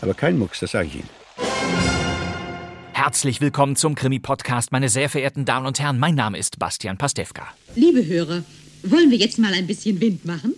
Aber kein Mucks, das sage ich Ihnen. Herzlich willkommen zum Krimi-Podcast, meine sehr verehrten Damen und Herren. Mein Name ist Bastian Pastewka. Liebe Hörer, wollen wir jetzt mal ein bisschen Wind machen?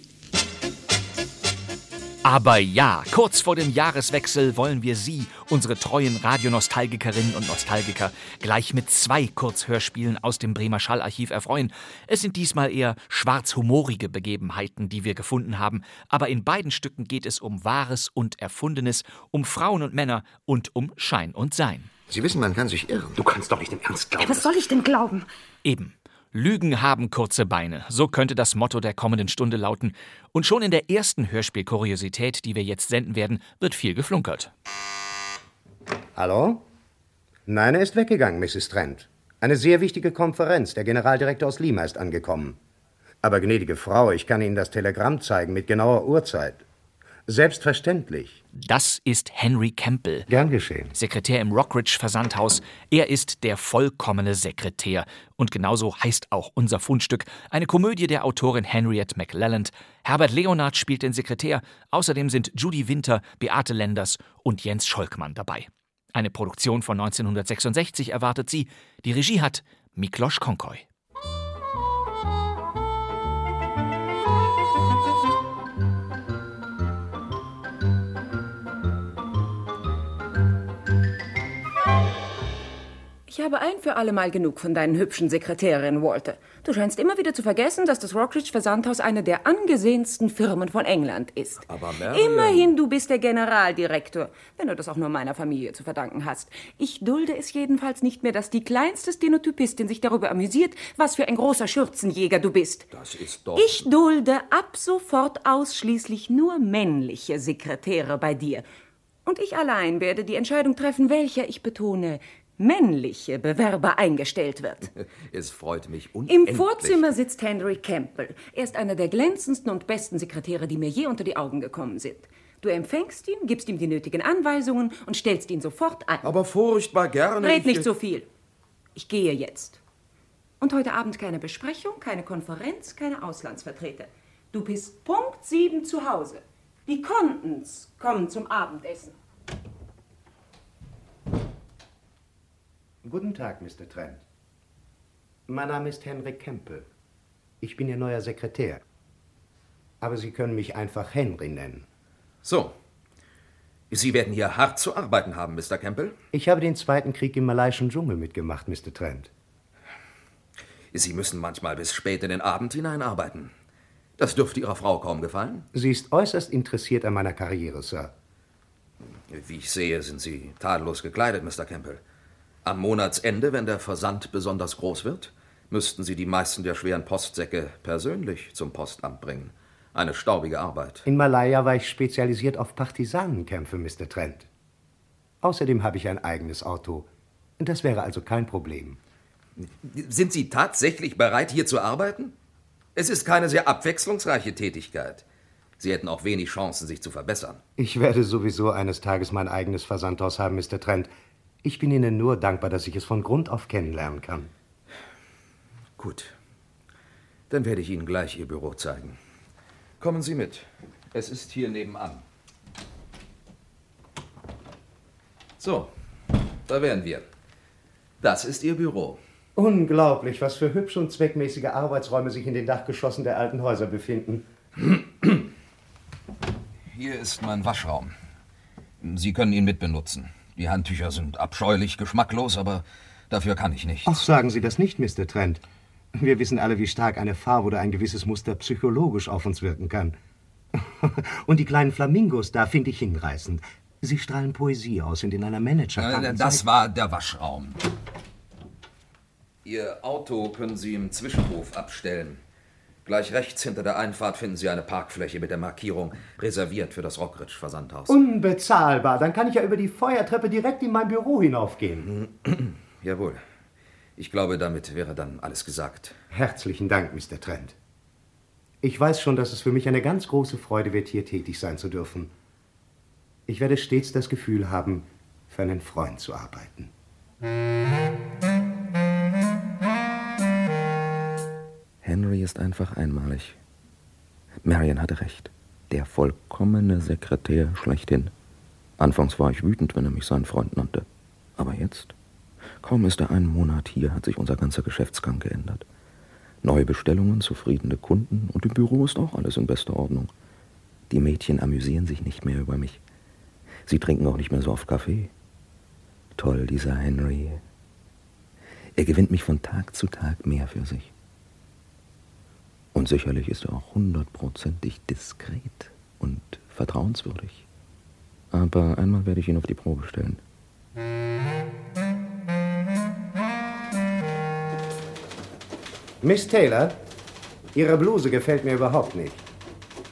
Aber ja, kurz vor dem Jahreswechsel wollen wir Sie, unsere treuen Radionostalgikerinnen und Nostalgiker, gleich mit zwei Kurzhörspielen aus dem Bremer Schallarchiv erfreuen. Es sind diesmal eher schwarzhumorige Begebenheiten, die wir gefunden haben, aber in beiden Stücken geht es um Wahres und Erfundenes, um Frauen und Männer und um Schein und Sein. Sie wissen, man kann sich irren. Du kannst doch nicht im Ernst glauben. Was soll ich denn glauben? Eben. Lügen haben kurze Beine. So könnte das Motto der kommenden Stunde lauten. Und schon in der ersten Hörspielkuriosität, die wir jetzt senden werden, wird viel geflunkert. Hallo? Nein, er ist weggegangen, Mrs. Trent. Eine sehr wichtige Konferenz. Der Generaldirektor aus Lima ist angekommen. Aber gnädige Frau, ich kann Ihnen das Telegramm zeigen mit genauer Uhrzeit. Selbstverständlich. Das ist Henry Campbell. Gern geschehen. Sekretär im Rockridge Versandhaus. Er ist der vollkommene Sekretär. Und genauso heißt auch unser Fundstück. Eine Komödie der Autorin Henriette McLelland. Herbert Leonard spielt den Sekretär. Außerdem sind Judy Winter, Beate Lenders und Jens Scholkmann dabei. Eine Produktion von 1966 erwartet sie. Die Regie hat Miklos Konkoy. Ich habe ein für alle Mal genug von deinen hübschen Sekretärinnen, Walter. Du scheinst immer wieder zu vergessen, dass das Rockridge Versandhaus eine der angesehensten Firmen von England ist. Aber Marion... Immerhin, du bist der Generaldirektor, wenn du das auch nur meiner Familie zu verdanken hast. Ich dulde es jedenfalls nicht mehr, dass die kleinste Stenotypistin sich darüber amüsiert, was für ein großer Schürzenjäger du bist. Das ist doch... Ich dulde ab sofort ausschließlich nur männliche Sekretäre bei dir. Und ich allein werde die Entscheidung treffen, welcher, ich betone, männliche Bewerber eingestellt wird. Es freut mich Im unendlich. Vorzimmer sitzt Henry Campbell. Er ist einer der glänzendsten und besten Sekretäre, die mir je unter die Augen gekommen sind. Du empfängst ihn, gibst ihm die nötigen Anweisungen und stellst ihn sofort ein. Aber furchtbar gerne. Red ich- nicht so viel. Ich gehe jetzt. Und heute Abend keine Besprechung, keine Konferenz, keine Auslandsvertreter. Du bist Punkt sieben zu Hause. Die Contons kommen zum Abendessen. Guten Tag, Mr. Trent. Mein Name ist Henry Campbell. Ich bin Ihr neuer Sekretär. Aber Sie können mich einfach Henry nennen. So. Sie werden hier hart zu arbeiten haben, Mr. Campbell. Ich habe den Zweiten Krieg im malaiischen Dschungel mitgemacht, Mr. Trent. Sie müssen manchmal bis spät in den Abend hineinarbeiten. Das dürfte Ihrer Frau kaum gefallen. Sie ist äußerst interessiert an meiner Karriere, Sir. Wie ich sehe, sind Sie tadellos gekleidet, Mr. Campbell. Am Monatsende, wenn der Versand besonders groß wird, müssten Sie die meisten der schweren Postsäcke persönlich zum Postamt bringen. Eine staubige Arbeit. In Malaya war ich spezialisiert auf Partisanenkämpfe, Mr. Trent. Außerdem habe ich ein eigenes Auto. Das wäre also kein Problem. Sind Sie tatsächlich bereit, hier zu arbeiten? Es ist keine sehr abwechslungsreiche Tätigkeit. Sie hätten auch wenig Chancen, sich zu verbessern. Ich werde sowieso eines Tages mein eigenes Versandhaus haben, Mr. Trent. Ich bin Ihnen nur dankbar, dass ich es von Grund auf kennenlernen kann. Gut. Dann werde ich Ihnen gleich Ihr Büro zeigen. Kommen Sie mit. Es ist hier nebenan. So, da wären wir. Das ist Ihr Büro. Unglaublich, was für hübsche und zweckmäßige Arbeitsräume sich in den Dachgeschossen der alten Häuser befinden. Hier ist mein Waschraum. Sie können ihn mitbenutzen. Die Handtücher sind abscheulich geschmacklos, aber dafür kann ich nichts. Ach, sagen Sie das nicht, Mr. Trent. Wir wissen alle, wie stark eine Farbe oder ein gewisses Muster psychologisch auf uns wirken kann. Und die kleinen Flamingos da finde ich hinreißend. Sie strahlen Poesie aus und in einer Manager. Äh, Das war der Waschraum. Ihr Auto können Sie im Zwischenhof abstellen. Gleich rechts hinter der Einfahrt finden Sie eine Parkfläche mit der Markierung reserviert für das Rockridge Versandhaus. Unbezahlbar. Dann kann ich ja über die Feuertreppe direkt in mein Büro hinaufgehen. Jawohl. Ich glaube, damit wäre dann alles gesagt. Herzlichen Dank, Mr. Trent. Ich weiß schon, dass es für mich eine ganz große Freude wird, hier tätig sein zu dürfen. Ich werde stets das Gefühl haben, für einen Freund zu arbeiten. Henry ist einfach einmalig. Marion hatte recht. Der vollkommene Sekretär schlechthin. Anfangs war ich wütend, wenn er mich seinen Freund nannte. Aber jetzt? Kaum ist er einen Monat hier, hat sich unser ganzer Geschäftsgang geändert. Neue Bestellungen, zufriedene Kunden und im Büro ist auch alles in bester Ordnung. Die Mädchen amüsieren sich nicht mehr über mich. Sie trinken auch nicht mehr so oft Kaffee. Toll, dieser Henry. Er gewinnt mich von Tag zu Tag mehr für sich. Und sicherlich ist er auch hundertprozentig diskret und vertrauenswürdig. Aber einmal werde ich ihn auf die Probe stellen. Miss Taylor, Ihre Bluse gefällt mir überhaupt nicht.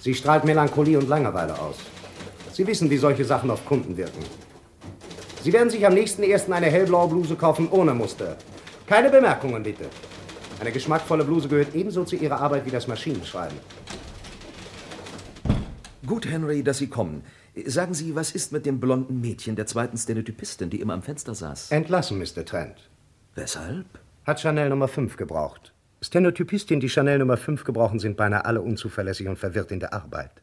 Sie strahlt Melancholie und Langeweile aus. Sie wissen, wie solche Sachen auf Kunden wirken. Sie werden sich am nächsten ersten eine hellblaue Bluse kaufen ohne Muster. Keine Bemerkungen, bitte. Eine geschmackvolle Bluse gehört ebenso zu Ihrer Arbeit wie das Maschinenschreiben. Gut, Henry, dass Sie kommen. Sagen Sie, was ist mit dem blonden Mädchen der zweiten Stenotypistin, die immer am Fenster saß? Entlassen, Mr. Trent. Weshalb? Hat Chanel Nummer 5 gebraucht. Stenotypistien, die Chanel Nummer 5 gebrauchen, sind beinahe alle unzuverlässig und verwirrt in der Arbeit.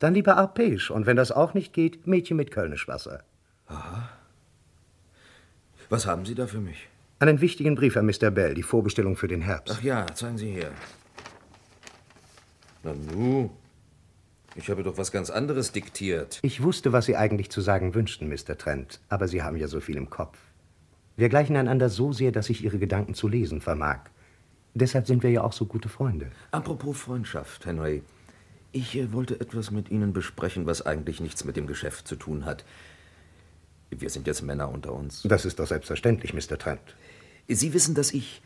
Dann lieber Arpege und wenn das auch nicht geht, Mädchen mit Kölnischwasser. Aha. Was haben Sie da für mich? Einen wichtigen Brief an Mr. Bell, die Vorbestellung für den Herbst. Ach ja, zeigen Sie her. Na nu, ich habe doch was ganz anderes diktiert. Ich wusste, was Sie eigentlich zu sagen wünschten, Mr. Trent, aber Sie haben ja so viel im Kopf. Wir gleichen einander so sehr, dass ich Ihre Gedanken zu lesen vermag. Deshalb sind wir ja auch so gute Freunde. Apropos Freundschaft, Henry. Ich äh, wollte etwas mit Ihnen besprechen, was eigentlich nichts mit dem Geschäft zu tun hat. Wir sind jetzt Männer unter uns. Das ist doch selbstverständlich, Mr. Trent. Sie wissen, dass ich,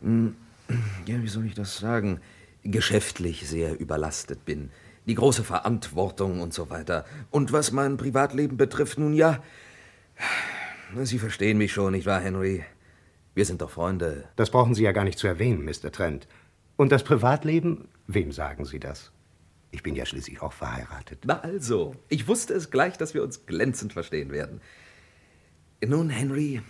hm, ja, wie soll ich das sagen, geschäftlich sehr überlastet bin. Die große Verantwortung und so weiter. Und was mein Privatleben betrifft, nun ja, Sie verstehen mich schon, nicht wahr, Henry? Wir sind doch Freunde. Das brauchen Sie ja gar nicht zu erwähnen, Mr. Trent. Und das Privatleben, wem sagen Sie das? Ich bin ja schließlich auch verheiratet. Na also, ich wusste es gleich, dass wir uns glänzend verstehen werden. Nun, Henry,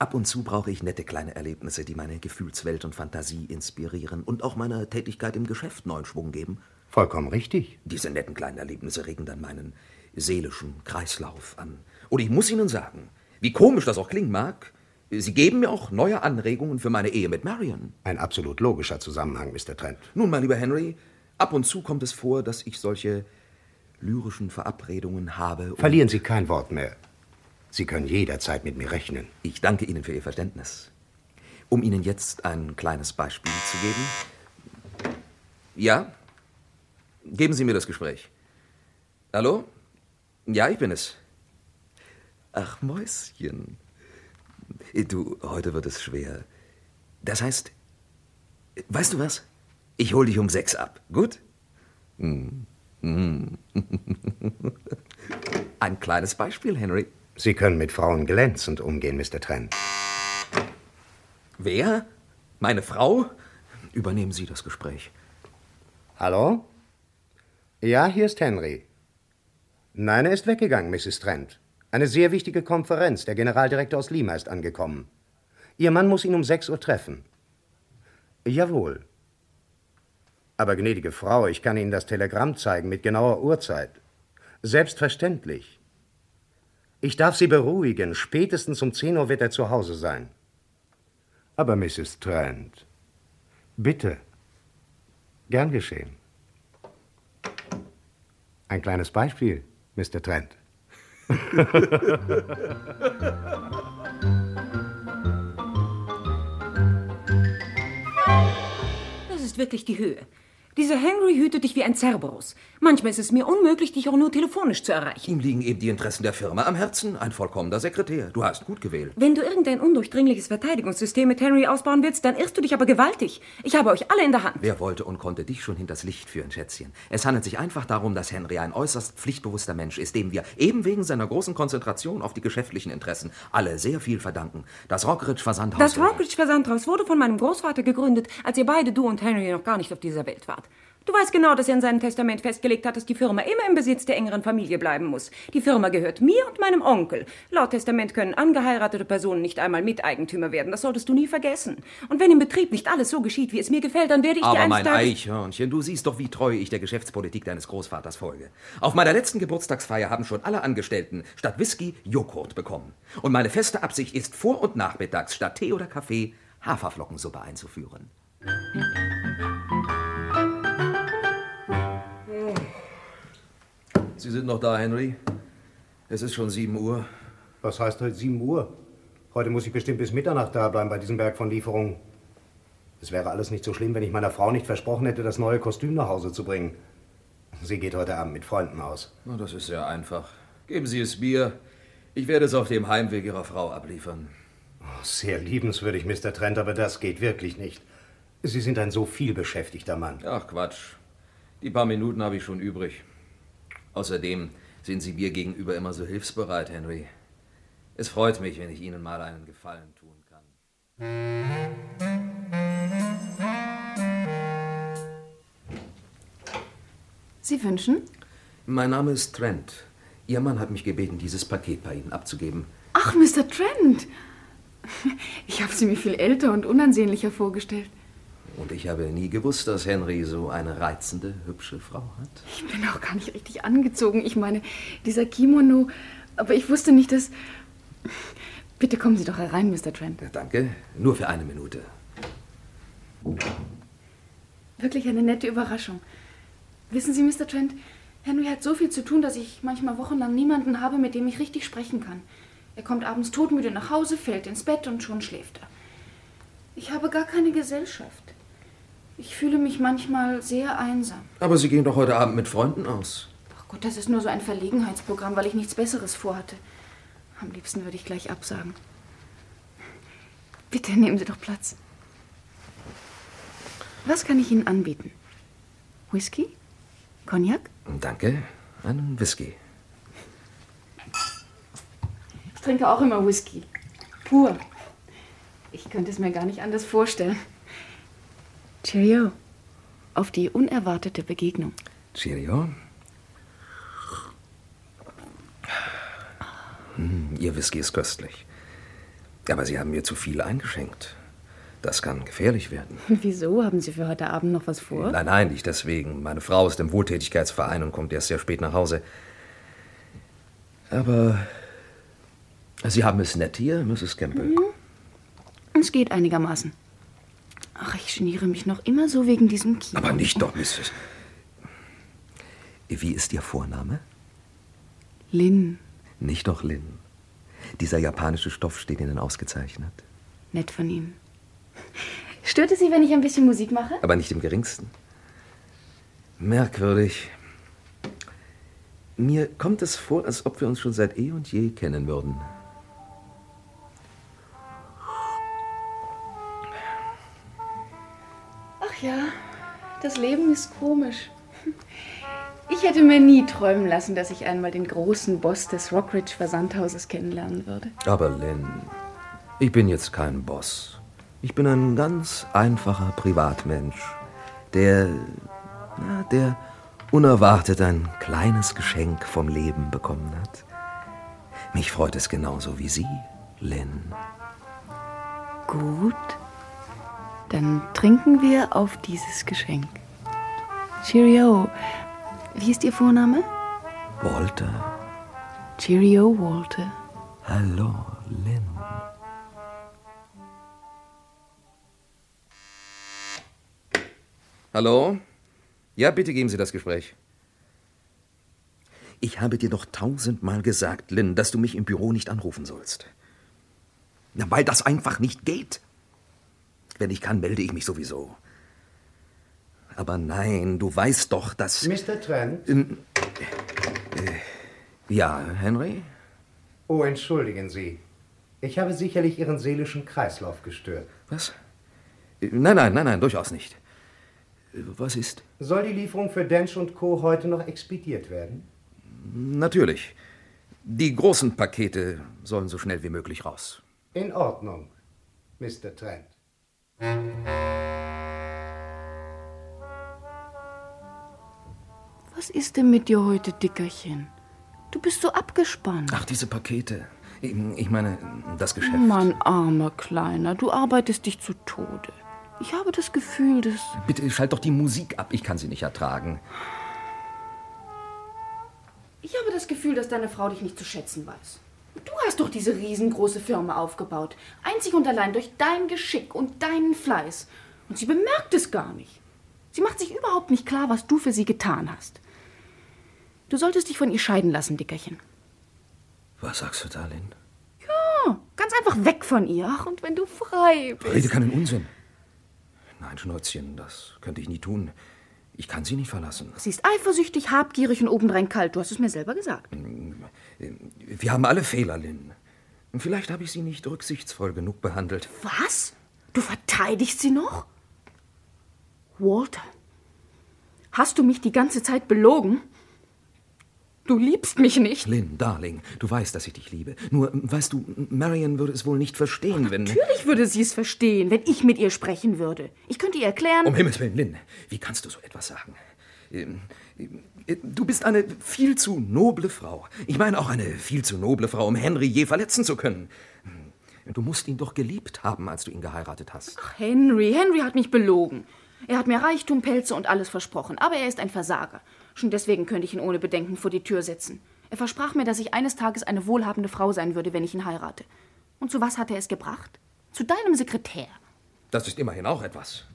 ab und zu brauche ich nette kleine Erlebnisse, die meine Gefühlswelt und Fantasie inspirieren und auch meiner Tätigkeit im Geschäft neuen Schwung geben. Vollkommen richtig. Diese netten kleinen Erlebnisse regen dann meinen seelischen Kreislauf an. Und ich muss Ihnen sagen, wie komisch das auch klingen mag, Sie geben mir auch neue Anregungen für meine Ehe mit Marion. Ein absolut logischer Zusammenhang, Mr. Trent. Nun, mein lieber Henry, ab und zu kommt es vor, dass ich solche lyrischen Verabredungen habe. Verlieren Sie kein Wort mehr. Sie können jederzeit mit mir rechnen. Ich danke Ihnen für Ihr Verständnis. Um Ihnen jetzt ein kleines Beispiel zu geben. Ja? Geben Sie mir das Gespräch. Hallo? Ja, ich bin es. Ach, Mäuschen. Du, heute wird es schwer. Das heißt, weißt du was? Ich hol dich um sechs ab. Gut? Hm. Hm. Ein kleines Beispiel, Henry. Sie können mit Frauen glänzend umgehen, Mr. Trent. Wer? Meine Frau? Übernehmen Sie das Gespräch. Hallo? Ja, hier ist Henry. Nein, er ist weggegangen, Mrs. Trent. Eine sehr wichtige Konferenz. Der Generaldirektor aus Lima ist angekommen. Ihr Mann muss ihn um sechs Uhr treffen. Jawohl. Aber gnädige Frau, ich kann Ihnen das Telegramm zeigen mit genauer Uhrzeit. Selbstverständlich. Ich darf Sie beruhigen. Spätestens um zehn Uhr wird er zu Hause sein. Aber Mrs. Trent, bitte. Gern geschehen. Ein kleines Beispiel, Mr. Trent. Das ist wirklich die Höhe. Dieser Henry hütet dich wie ein Cerberus. Manchmal ist es mir unmöglich, dich auch nur telefonisch zu erreichen. Ihm liegen eben die Interessen der Firma am Herzen. Ein vollkommener Sekretär. Du hast gut gewählt. Wenn du irgendein undurchdringliches Verteidigungssystem mit Henry ausbauen willst, dann irrst du dich aber gewaltig. Ich habe euch alle in der Hand. Wer wollte und konnte dich schon hinters Licht führen, Schätzchen? Es handelt sich einfach darum, dass Henry ein äußerst pflichtbewusster Mensch ist, dem wir eben wegen seiner großen Konzentration auf die geschäftlichen Interessen alle sehr viel verdanken. Das Rockridge Versandhaus. Das Rockridge Versandhaus wurde von meinem Großvater gegründet, als ihr beide, du und Henry, noch gar nicht auf dieser Welt wart. Du weißt genau, dass er in seinem Testament festgelegt hat, dass die Firma immer im Besitz der engeren Familie bleiben muss. Die Firma gehört mir und meinem Onkel. Laut Testament können angeheiratete Personen nicht einmal Miteigentümer werden. Das solltest du nie vergessen. Und wenn im Betrieb nicht alles so geschieht, wie es mir gefällt, dann werde ich Aber dir mein eines Tages... Eichhörnchen, du siehst doch, wie treu ich der Geschäftspolitik deines Großvaters folge. Auf meiner letzten Geburtstagsfeier haben schon alle Angestellten statt Whisky Joghurt bekommen. Und meine feste Absicht ist, vor- und nachmittags statt Tee oder Kaffee Haferflockensuppe einzuführen. Sie sind noch da, Henry? Es ist schon 7 Uhr. Was heißt heute 7 Uhr? Heute muss ich bestimmt bis Mitternacht da bleiben bei diesem Berg von Lieferungen. Es wäre alles nicht so schlimm, wenn ich meiner Frau nicht versprochen hätte, das neue Kostüm nach Hause zu bringen. Sie geht heute Abend mit Freunden aus. Na, das ist sehr einfach. Geben Sie es mir. Ich werde es auf dem Heimweg Ihrer Frau abliefern. Oh, sehr liebenswürdig, Mr. Trent, aber das geht wirklich nicht. Sie sind ein so vielbeschäftigter Mann. Ach, Quatsch. Die paar Minuten habe ich schon übrig. Außerdem sind Sie mir gegenüber immer so hilfsbereit, Henry. Es freut mich, wenn ich Ihnen mal einen Gefallen tun kann. Sie wünschen? Mein Name ist Trent. Ihr Mann hat mich gebeten, dieses Paket bei Ihnen abzugeben. Ach, Mr. Trent. Ich habe Sie mir viel älter und unansehnlicher vorgestellt. Und ich habe nie gewusst, dass Henry so eine reizende, hübsche Frau hat. Ich bin auch gar nicht richtig angezogen. Ich meine, dieser Kimono. Aber ich wusste nicht, dass. Bitte kommen Sie doch herein, Mr. Trent. Ja, danke. Nur für eine Minute. Wirklich eine nette Überraschung. Wissen Sie, Mr. Trent, Henry hat so viel zu tun, dass ich manchmal wochenlang niemanden habe, mit dem ich richtig sprechen kann. Er kommt abends todmüde nach Hause, fällt ins Bett und schon schläft er. Ich habe gar keine Gesellschaft. Ich fühle mich manchmal sehr einsam. Aber Sie gehen doch heute Abend mit Freunden aus. Ach Gott, das ist nur so ein Verlegenheitsprogramm, weil ich nichts Besseres vorhatte. Am liebsten würde ich gleich absagen. Bitte nehmen Sie doch Platz. Was kann ich Ihnen anbieten? Whisky? Cognac? Danke. Einen Whisky. Ich trinke auch immer Whisky. Pur. Ich könnte es mir gar nicht anders vorstellen. Cheerio. Auf die unerwartete Begegnung. Cheerio. Hm, Ihr Whisky ist köstlich. Aber Sie haben mir zu viel eingeschenkt. Das kann gefährlich werden. Wieso? Haben Sie für heute Abend noch was vor? Nein, nein, nicht deswegen. Meine Frau ist im Wohltätigkeitsverein und kommt erst sehr spät nach Hause. Aber Sie haben es nett hier, Mrs. Campbell. Mhm. Es geht einigermaßen. Ach, ich geniere mich noch immer so wegen diesem Kino. Aber nicht doch, Mrs. Wie ist Ihr Vorname? Lynn. Nicht doch Lynn. Dieser japanische Stoff steht Ihnen ausgezeichnet. Nett von Ihnen. Stört es Sie, wenn ich ein bisschen Musik mache? Aber nicht im geringsten. Merkwürdig. Mir kommt es vor, als ob wir uns schon seit eh und je kennen würden. Ja, das Leben ist komisch. Ich hätte mir nie träumen lassen, dass ich einmal den großen Boss des Rockridge Versandhauses kennenlernen würde. Aber Lynn, ich bin jetzt kein Boss. Ich bin ein ganz einfacher Privatmensch, der, na, der unerwartet ein kleines Geschenk vom Leben bekommen hat. Mich freut es genauso wie Sie, Lynn. Gut. Dann trinken wir auf dieses Geschenk. Cheerio. Wie ist Ihr Vorname? Walter. Cheerio, Walter. Hallo, Lynn. Hallo? Ja, bitte geben Sie das Gespräch. Ich habe dir doch tausendmal gesagt, Lynn, dass du mich im Büro nicht anrufen sollst. Na, weil das einfach nicht geht. Wenn ich kann, melde ich mich sowieso. Aber nein, du weißt doch, dass... Mr. Trent? Ähm, äh, ja, Henry? Oh, entschuldigen Sie. Ich habe sicherlich Ihren seelischen Kreislauf gestört. Was? Nein, nein, nein, nein, durchaus nicht. Was ist? Soll die Lieferung für Dench und Co. heute noch expediert werden? Natürlich. Die großen Pakete sollen so schnell wie möglich raus. In Ordnung, Mr. Trent. Was ist denn mit dir heute, Dickerchen? Du bist so abgespannt. Ach, diese Pakete. Ich meine, das Geschäft. Mein armer Kleiner, du arbeitest dich zu Tode. Ich habe das Gefühl, dass. Bitte schalt doch die Musik ab, ich kann sie nicht ertragen. Ich habe das Gefühl, dass deine Frau dich nicht zu schätzen weiß. Du hast doch diese riesengroße Firma aufgebaut. Einzig und allein durch dein Geschick und deinen Fleiß. Und sie bemerkt es gar nicht. Sie macht sich überhaupt nicht klar, was du für sie getan hast. Du solltest dich von ihr scheiden lassen, Dickerchen. Was sagst du da, Lynn? Ja, ganz einfach weg von ihr. Ach, und wenn du frei bist. Rede keinen Unsinn. Nein, Schnäuzchen, das könnte ich nie tun. Ich kann sie nicht verlassen. Sie ist eifersüchtig, habgierig und obendrein kalt. Du hast es mir selber gesagt. Wir haben alle Fehler, Lynn. Vielleicht habe ich sie nicht rücksichtsvoll genug behandelt. Was? Du verteidigst sie noch? Walter, hast du mich die ganze Zeit belogen? Du liebst mich nicht. Lynn, Darling, du weißt, dass ich dich liebe. Nur, weißt du, Marion würde es wohl nicht verstehen, oh, wenn... Natürlich würde sie es verstehen, wenn ich mit ihr sprechen würde. Ich könnte ihr erklären... Um Himmels Willen, Lynn, wie kannst du so etwas sagen? Äh, du bist eine viel zu noble Frau. Ich meine auch eine viel zu noble Frau, um Henry je verletzen zu können. Du musst ihn doch geliebt haben, als du ihn geheiratet hast. Ach, Henry, Henry hat mich belogen. Er hat mir Reichtum, Pelze und alles versprochen, aber er ist ein Versager. Schon deswegen könnte ich ihn ohne Bedenken vor die Tür setzen. Er versprach mir, dass ich eines Tages eine wohlhabende Frau sein würde, wenn ich ihn heirate. Und zu was hat er es gebracht? Zu deinem Sekretär. Das ist immerhin auch etwas.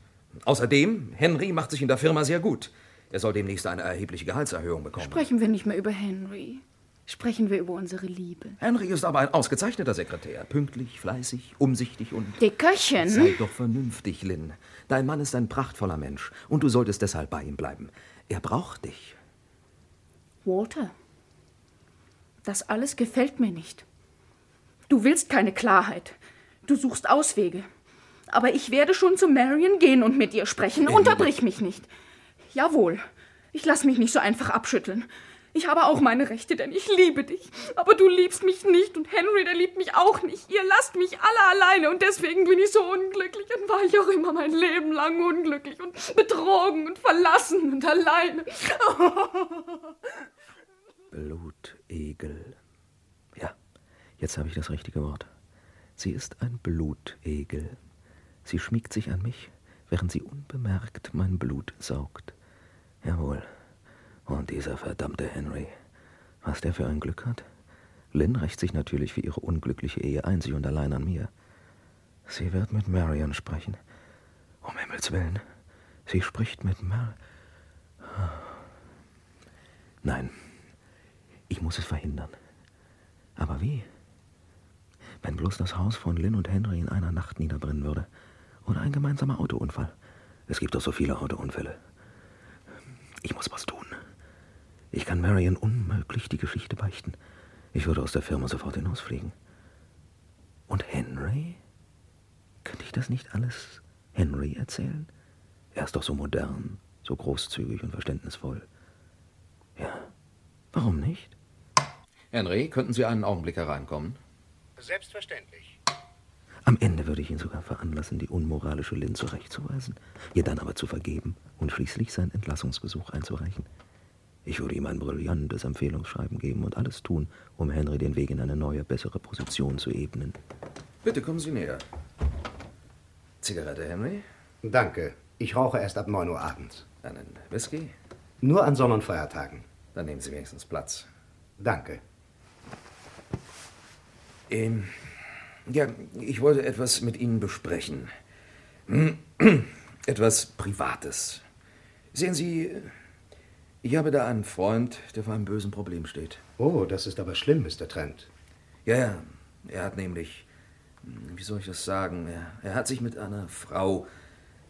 Außerdem, Henry macht sich in der Firma sehr gut. Er soll demnächst eine erhebliche Gehaltserhöhung bekommen. Sprechen wir nicht mehr über Henry. Sprechen wir über unsere Liebe. Henry ist aber ein ausgezeichneter Sekretär. Pünktlich, fleißig, umsichtig und. Dickerchen! Sei doch vernünftig, Lynn. Dein Mann ist ein prachtvoller Mensch und du solltest deshalb bei ihm bleiben. Er braucht dich. Walter, das alles gefällt mir nicht. Du willst keine Klarheit. Du suchst Auswege. Aber ich werde schon zu Marion gehen und mit ihr sprechen. Unterbrich mich nicht. Jawohl. Ich lass mich nicht so einfach abschütteln. Ich habe auch meine Rechte, denn ich liebe dich. Aber du liebst mich nicht und Henry, der liebt mich auch nicht. Ihr lasst mich alle alleine und deswegen bin ich so unglücklich und war ich auch immer mein Leben lang unglücklich und betrogen und verlassen und alleine. Blutegel. Ja, jetzt habe ich das richtige Wort. Sie ist ein Blutegel. Sie schmiegt sich an mich, während sie unbemerkt mein Blut saugt. Jawohl. Und dieser verdammte Henry. Was der für ein Glück hat? Lynn rächt sich natürlich für ihre unglückliche Ehe einzig und allein an mir. Sie wird mit Marion sprechen. Um Himmels Willen. Sie spricht mit Mar... Nein, ich muss es verhindern. Aber wie? Wenn bloß das Haus von Lynn und Henry in einer Nacht niederbrennen würde. Oder ein gemeinsamer Autounfall. Es gibt doch so viele Autounfälle. Ich muss was tun. Ich kann Marion unmöglich die Geschichte beichten. Ich würde aus der Firma sofort hinausfliegen. Und Henry? Könnte ich das nicht alles Henry erzählen? Er ist doch so modern, so großzügig und verständnisvoll. Ja, warum nicht? Henry, könnten Sie einen Augenblick hereinkommen? Selbstverständlich. Am Ende würde ich ihn sogar veranlassen, die unmoralische Lynn zurechtzuweisen, ihr dann aber zu vergeben und schließlich seinen Entlassungsgesuch einzureichen. Ich würde ihm ein brillantes Empfehlungsschreiben geben und alles tun, um Henry den Weg in eine neue, bessere Position zu ebnen. Bitte kommen Sie näher. Zigarette, Henry? Danke. Ich rauche erst ab 9 Uhr abends. Einen Whisky? Nur an Sonn- und Feiertagen. Dann nehmen Sie wenigstens Platz. Danke. Ähm, ja, ich wollte etwas mit Ihnen besprechen. etwas Privates. Sehen Sie, ich habe da einen Freund, der vor einem bösen Problem steht. Oh, das ist aber schlimm, Mr. Trent. Ja, ja. Er hat nämlich, wie soll ich das sagen, er, er hat sich mit einer Frau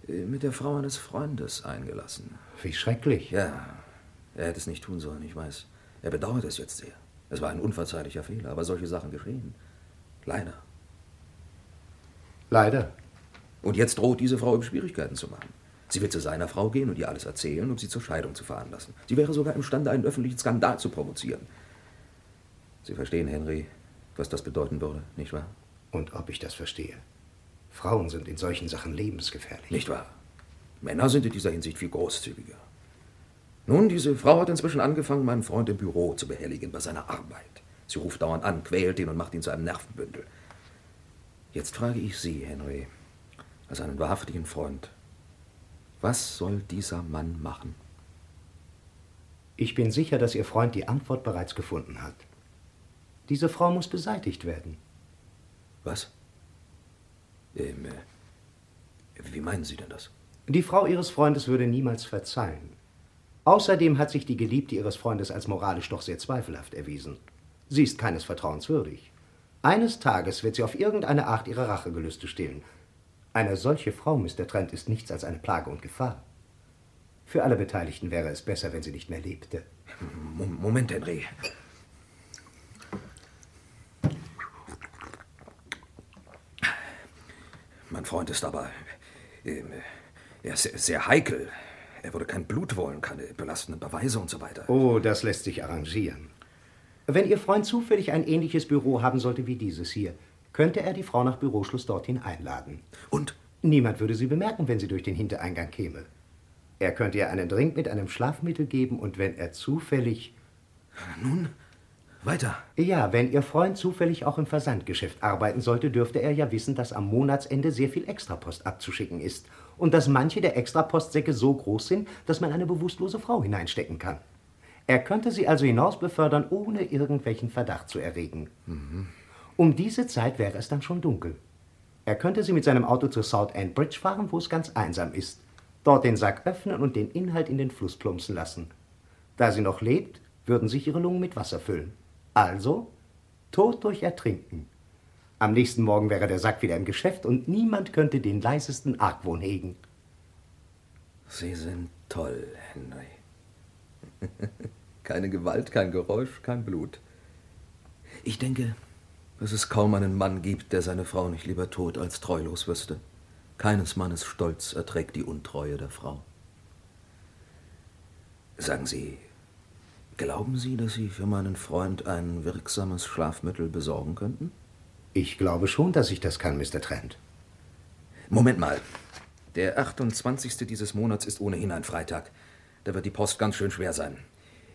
Äh, Mit der Frau eines Freundes eingelassen. Wie schrecklich. Ja, er hätte es nicht tun sollen, ich weiß. Er bedauert es jetzt sehr. Es war ein unverzeihlicher Fehler, aber solche Sachen geschehen. Leider. Leider. Und jetzt droht diese Frau ihm Schwierigkeiten zu machen. Sie will zu seiner Frau gehen und ihr alles erzählen, um sie zur Scheidung zu veranlassen. Sie wäre sogar imstande, einen öffentlichen Skandal zu provozieren. Sie verstehen, Henry, was das bedeuten würde, nicht wahr? Und ob ich das verstehe. Frauen sind in solchen Sachen lebensgefährlich. Nicht wahr? Männer sind in dieser Hinsicht viel großzügiger. Nun, diese Frau hat inzwischen angefangen, meinen Freund im Büro zu behelligen bei seiner Arbeit. Sie ruft dauernd an, quält ihn und macht ihn zu einem Nervenbündel. Jetzt frage ich Sie, Henry, als einen wahrhaftigen Freund, was soll dieser Mann machen? Ich bin sicher, dass Ihr Freund die Antwort bereits gefunden hat. Diese Frau muss beseitigt werden. Was? Ähm, äh, wie meinen Sie denn das? Die Frau Ihres Freundes würde niemals verzeihen. Außerdem hat sich die Geliebte Ihres Freundes als moralisch doch sehr zweifelhaft erwiesen. Sie ist keines vertrauenswürdig. Eines Tages wird sie auf irgendeine Art ihre Rachegelüste stillen. Eine solche Frau, Mr. Trent, ist nichts als eine Plage und Gefahr. Für alle Beteiligten wäre es besser, wenn sie nicht mehr lebte. Moment, Henry. Mein Freund ist aber. Äh, er ist sehr, sehr heikel. Er würde kein Blut wollen, keine belastenden Beweise und so weiter. Oh, das lässt sich arrangieren. Wenn Ihr Freund zufällig ein ähnliches Büro haben sollte wie dieses hier, könnte er die Frau nach Büroschluss dorthin einladen. Und? Niemand würde sie bemerken, wenn sie durch den Hintereingang käme. Er könnte ihr einen Drink mit einem Schlafmittel geben und wenn er zufällig. Nun, weiter. Ja, wenn Ihr Freund zufällig auch im Versandgeschäft arbeiten sollte, dürfte er ja wissen, dass am Monatsende sehr viel Extrapost abzuschicken ist und dass manche der Extrapostsäcke so groß sind, dass man eine bewusstlose Frau hineinstecken kann. Er könnte sie also hinaus befördern, ohne irgendwelchen Verdacht zu erregen. Mhm. Um diese Zeit wäre es dann schon dunkel. Er könnte sie mit seinem Auto zur South End Bridge fahren, wo es ganz einsam ist. Dort den Sack öffnen und den Inhalt in den Fluss plumpsen lassen. Da sie noch lebt, würden sich ihre Lungen mit Wasser füllen. Also Tod durch Ertrinken. Am nächsten Morgen wäre der Sack wieder im Geschäft und niemand könnte den leisesten Argwohn hegen. Sie sind toll, Henry. Keine Gewalt, kein Geräusch, kein Blut. Ich denke, dass es kaum einen Mann gibt, der seine Frau nicht lieber tot als treulos wüsste. Keines Mannes Stolz erträgt die Untreue der Frau. Sagen Sie, glauben Sie, dass Sie für meinen Freund ein wirksames Schlafmittel besorgen könnten? Ich glaube schon, dass ich das kann, Mr. Trent. Moment mal. Der 28. dieses Monats ist ohnehin ein Freitag. Da wird die Post ganz schön schwer sein.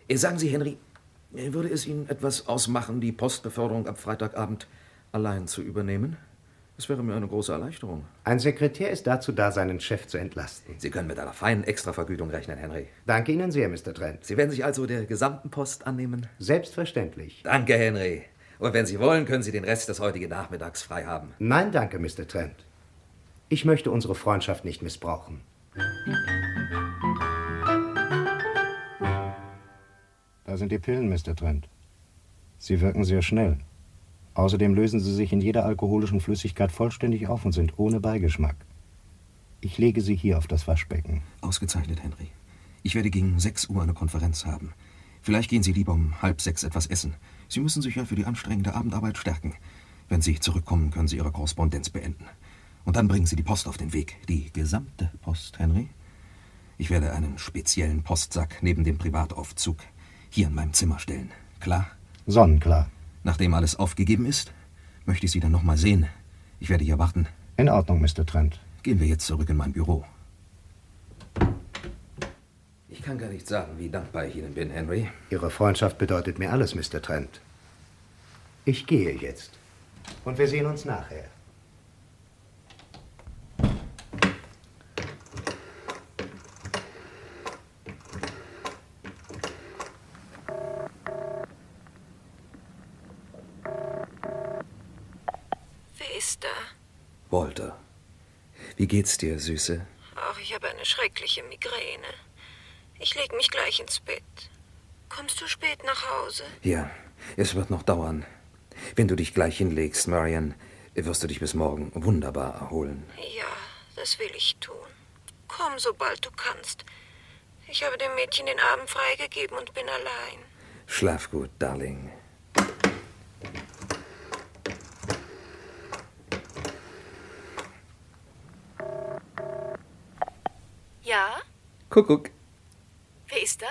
Äh, Sagen Sie, Henry, äh, würde es Ihnen etwas ausmachen, die Postbeförderung am Freitagabend allein zu übernehmen? Das wäre mir eine große Erleichterung. Ein Sekretär ist dazu da, seinen Chef zu entlasten. Sie können mit einer feinen Extravergütung rechnen, Henry. Danke Ihnen sehr, Mr. Trent. Sie werden sich also der gesamten Post annehmen? Selbstverständlich. Danke, Henry. Und wenn Sie wollen, können Sie den Rest des heutigen Nachmittags frei haben. Nein, danke, Mr. Trent. Ich möchte unsere Freundschaft nicht missbrauchen. Da sind die Pillen, Mr. Trent. Sie wirken sehr schnell. Außerdem lösen sie sich in jeder alkoholischen Flüssigkeit vollständig auf und sind ohne Beigeschmack. Ich lege sie hier auf das Waschbecken. Ausgezeichnet, Henry. Ich werde gegen 6 Uhr eine Konferenz haben. Vielleicht gehen Sie lieber um halb sechs etwas essen. Sie müssen sich ja für die anstrengende Abendarbeit stärken. Wenn Sie zurückkommen, können Sie Ihre Korrespondenz beenden. Und dann bringen Sie die Post auf den Weg. Die gesamte Post, Henry. Ich werde einen speziellen Postsack neben dem Privataufzug hier in meinem Zimmer stellen. Klar? Sonnenklar. Nachdem alles aufgegeben ist, möchte ich Sie dann noch mal sehen. Ich werde hier warten. In Ordnung, Mr. Trent. Gehen wir jetzt zurück in mein Büro. Ich kann gar nicht sagen, wie dankbar ich Ihnen bin, Henry. Ihre Freundschaft bedeutet mir alles, Mr. Trent. Ich gehe jetzt. Und wir sehen uns nachher. Wer ist da? Walter. Wie geht's dir, Süße? Ach, ich habe eine schreckliche Migräne. Ich leg mich gleich ins Bett. Kommst du spät nach Hause? Ja, es wird noch dauern. Wenn du dich gleich hinlegst, Marian, wirst du dich bis morgen wunderbar erholen. Ja, das will ich tun. Komm, sobald du kannst. Ich habe dem Mädchen den Abend freigegeben und bin allein. Schlaf gut, Darling. Ja? Kuckuck. Wer ist da?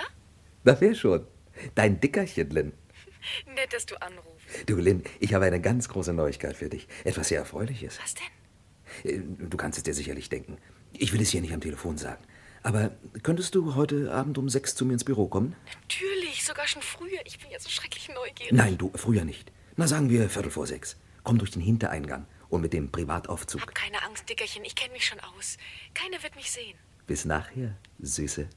Na, wer schon? Dein Dickerchen, Lynn. Nett, dass du anrufst. Du, Lynn, ich habe eine ganz große Neuigkeit für dich. Etwas sehr Erfreuliches. Was denn? Äh, Du kannst es dir sicherlich denken. Ich will es hier nicht am Telefon sagen. Aber könntest du heute Abend um sechs zu mir ins Büro kommen? Natürlich, sogar schon früher. Ich bin ja so schrecklich neugierig. Nein, du, früher nicht. Na, sagen wir Viertel vor sechs. Komm durch den Hintereingang und mit dem Privataufzug. Hab keine Angst, Dickerchen. Ich kenne mich schon aus. Keiner wird mich sehen. Bis nachher, Süße.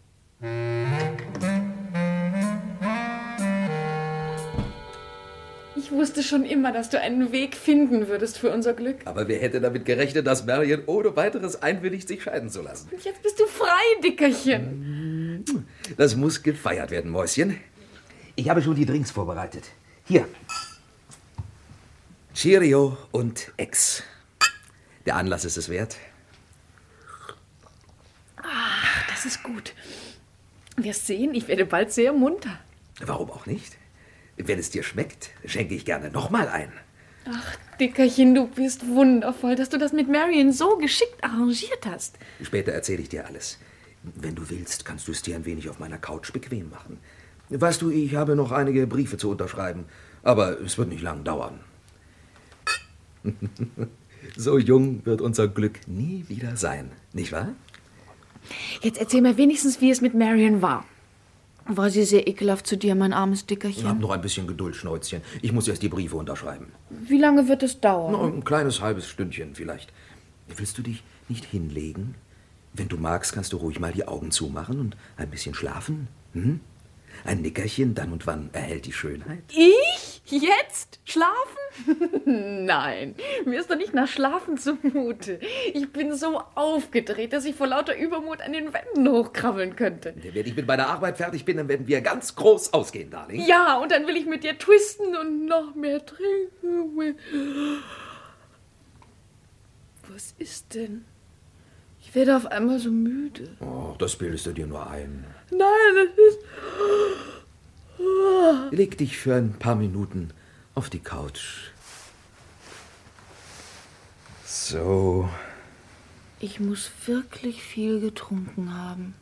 Ich wusste schon immer, dass du einen Weg finden würdest für unser Glück. Aber wer hätte damit gerechnet, dass Marion ohne weiteres einwilligt, sich scheiden zu lassen? Und jetzt bist du frei, Dickerchen. Das muss gefeiert werden, Mäuschen. Ich habe schon die Drinks vorbereitet. Hier. Cheerio und Ex. Der Anlass ist es wert. Ach, das ist gut. Wirst sehen, ich werde bald sehr munter. Warum auch nicht? Wenn es dir schmeckt, schenke ich gerne nochmal ein. Ach, Dickerchen, du bist wundervoll, dass du das mit Marion so geschickt arrangiert hast. Später erzähle ich dir alles. Wenn du willst, kannst du es dir ein wenig auf meiner Couch bequem machen. Weißt du, ich habe noch einige Briefe zu unterschreiben, aber es wird nicht lang dauern. so jung wird unser Glück nie wieder sein, nicht wahr? Jetzt erzähl mir wenigstens, wie es mit Marion war. War sie sehr ekelhaft zu dir, mein armes Dickerchen? Hab noch ein bisschen Geduld, Schnäuzchen. Ich muss erst die Briefe unterschreiben. Wie lange wird es dauern? Noch ein kleines halbes Stündchen vielleicht. Willst du dich nicht hinlegen? Wenn du magst, kannst du ruhig mal die Augen zumachen und ein bisschen schlafen. Hm? Ein Nickerchen dann und wann erhält die Schönheit. Ich? Jetzt? Schlafen? Nein, mir ist doch nicht nach Schlafen zumute. Ich bin so aufgedreht, dass ich vor lauter Übermut an den Wänden hochkrabbeln könnte. Wenn ich mit meiner Arbeit fertig bin, dann werden wir ganz groß ausgehen, Darling. Ja, und dann will ich mit dir twisten und noch mehr trinken. Was ist denn? Ich werde auf einmal so müde. Oh, das bildest du dir nur ein. Nein, das ist. Leg dich für ein paar Minuten auf die Couch. So. Ich muss wirklich viel getrunken haben.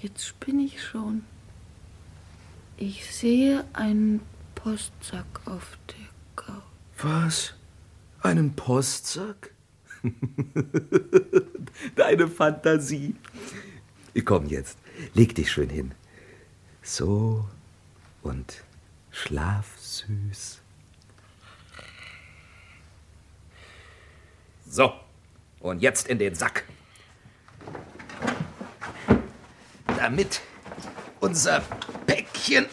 Jetzt spinne ich schon. Ich sehe einen Postsack auf der Couch. Was? Einen Postsack? Deine Fantasie. Komm jetzt, leg dich schön hin. So und schlaf süß. So, und jetzt in den Sack. Damit unser Päckchen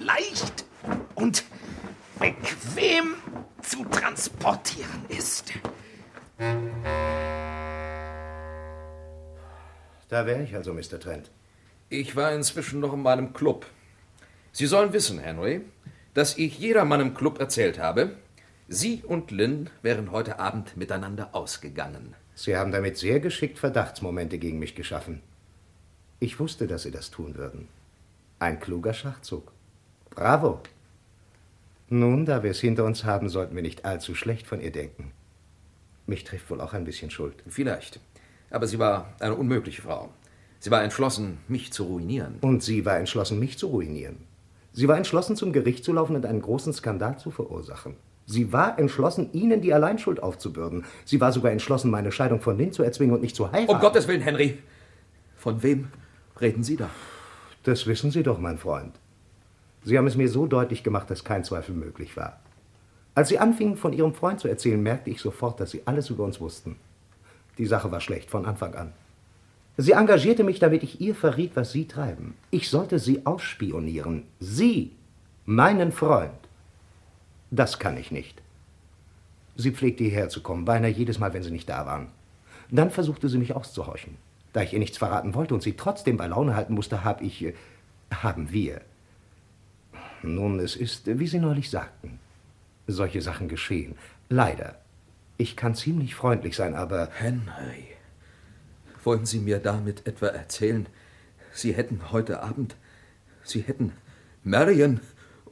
leicht und bequem zu transportieren ist. Da wäre ich also, Mr. Trent. Ich war inzwischen noch in meinem Club. Sie sollen wissen, Henry, dass ich jedermann im Club erzählt habe, Sie und Lynn wären heute Abend miteinander ausgegangen. Sie haben damit sehr geschickt Verdachtsmomente gegen mich geschaffen. Ich wusste, dass Sie das tun würden. Ein kluger Schachzug. Bravo. Nun, da wir es hinter uns haben, sollten wir nicht allzu schlecht von ihr denken. Mich trifft wohl auch ein bisschen Schuld. Vielleicht. Aber sie war eine unmögliche Frau. Sie war entschlossen, mich zu ruinieren. Und sie war entschlossen, mich zu ruinieren. Sie war entschlossen, zum Gericht zu laufen und einen großen Skandal zu verursachen. Sie war entschlossen, Ihnen die Alleinschuld aufzubürden. Sie war sogar entschlossen, meine Scheidung von Lynn zu erzwingen und nicht zu heiraten. Um Gottes Willen, Henry! Von wem reden Sie da? Das wissen Sie doch, mein Freund. Sie haben es mir so deutlich gemacht, dass kein Zweifel möglich war. Als Sie anfingen, von Ihrem Freund zu erzählen, merkte ich sofort, dass Sie alles über uns wussten. Die Sache war schlecht von Anfang an. Sie engagierte mich, damit ich ihr verriet, was Sie treiben. Ich sollte Sie ausspionieren. Sie, meinen Freund. Das kann ich nicht. Sie pflegte hierher zu kommen, beinahe jedes Mal, wenn Sie nicht da waren. Dann versuchte sie mich auszuhorchen. Da ich ihr nichts verraten wollte und sie trotzdem bei Laune halten musste, hab ich. äh, haben wir. Nun, es ist, wie Sie neulich sagten. Solche Sachen geschehen. Leider. Ich kann ziemlich freundlich sein, aber. Henry. Wollen Sie mir damit etwa erzählen, Sie hätten heute Abend, Sie hätten Marion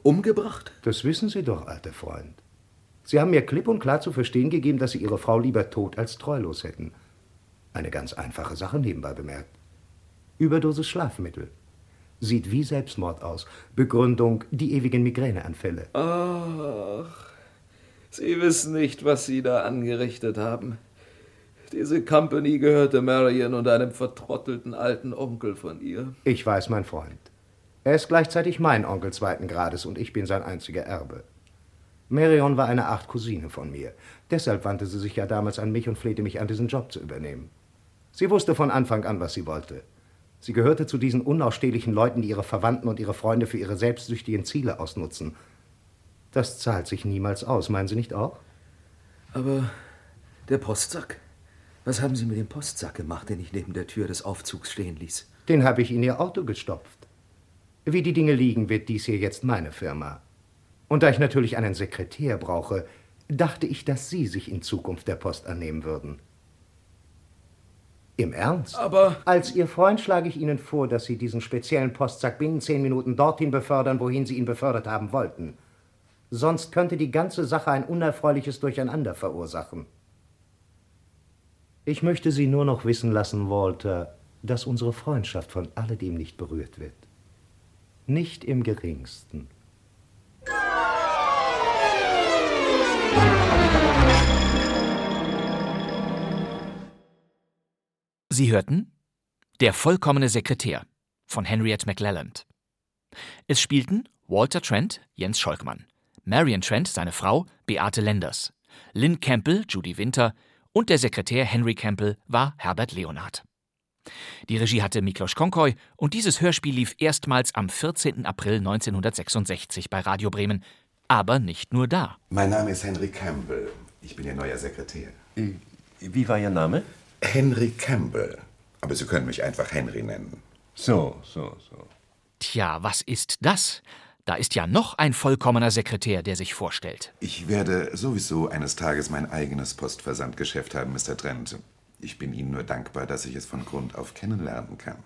umgebracht? Das wissen Sie doch, alter Freund. Sie haben mir klipp und klar zu verstehen gegeben, dass Sie Ihre Frau lieber tot als treulos hätten. Eine ganz einfache Sache nebenbei bemerkt. Überdosis Schlafmittel. Sieht wie Selbstmord aus. Begründung, die ewigen Migräneanfälle. Ach, Sie wissen nicht, was Sie da angerichtet haben. Diese Company gehörte Marion und einem vertrottelten alten Onkel von ihr. Ich weiß, mein Freund. Er ist gleichzeitig mein Onkel zweiten Grades und ich bin sein einziger Erbe. Marion war eine Art Cousine von mir. Deshalb wandte sie sich ja damals an mich und flehte mich an, diesen Job zu übernehmen. Sie wusste von Anfang an, was sie wollte. Sie gehörte zu diesen unausstehlichen Leuten, die ihre Verwandten und ihre Freunde für ihre selbstsüchtigen Ziele ausnutzen. Das zahlt sich niemals aus, meinen Sie nicht auch? Aber der Postsack? Was haben Sie mit dem Postsack gemacht, den ich neben der Tür des Aufzugs stehen ließ? Den habe ich in Ihr Auto gestopft. Wie die Dinge liegen, wird dies hier jetzt meine Firma. Und da ich natürlich einen Sekretär brauche, dachte ich, dass Sie sich in Zukunft der Post annehmen würden. Im Ernst? Aber. Als Ihr Freund schlage ich Ihnen vor, dass Sie diesen speziellen Postsack binnen zehn Minuten dorthin befördern, wohin Sie ihn befördert haben wollten. Sonst könnte die ganze Sache ein unerfreuliches Durcheinander verursachen. Ich möchte Sie nur noch wissen lassen, Walter, dass unsere Freundschaft von alledem nicht berührt wird. Nicht im geringsten. Sie hörten Der vollkommene Sekretär von Henriette McLelland. Es spielten Walter Trent, Jens Scholkmann, Marion Trent, seine Frau, Beate Lenders, Lynn Campbell, Judy Winter und der Sekretär Henry Campbell war Herbert Leonard. Die Regie hatte Miklos Konkoy und dieses Hörspiel lief erstmals am 14. April 1966 bei Radio Bremen. Aber nicht nur da. Mein Name ist Henry Campbell. Ich bin Ihr neuer Sekretär. Wie war Ihr Name? Henry Campbell. Aber Sie können mich einfach Henry nennen. So, so, so. Tja, was ist das? Da ist ja noch ein vollkommener Sekretär, der sich vorstellt. Ich werde sowieso eines Tages mein eigenes Postversandgeschäft haben, Mr. Trent. Ich bin Ihnen nur dankbar, dass ich es von Grund auf kennenlernen kann.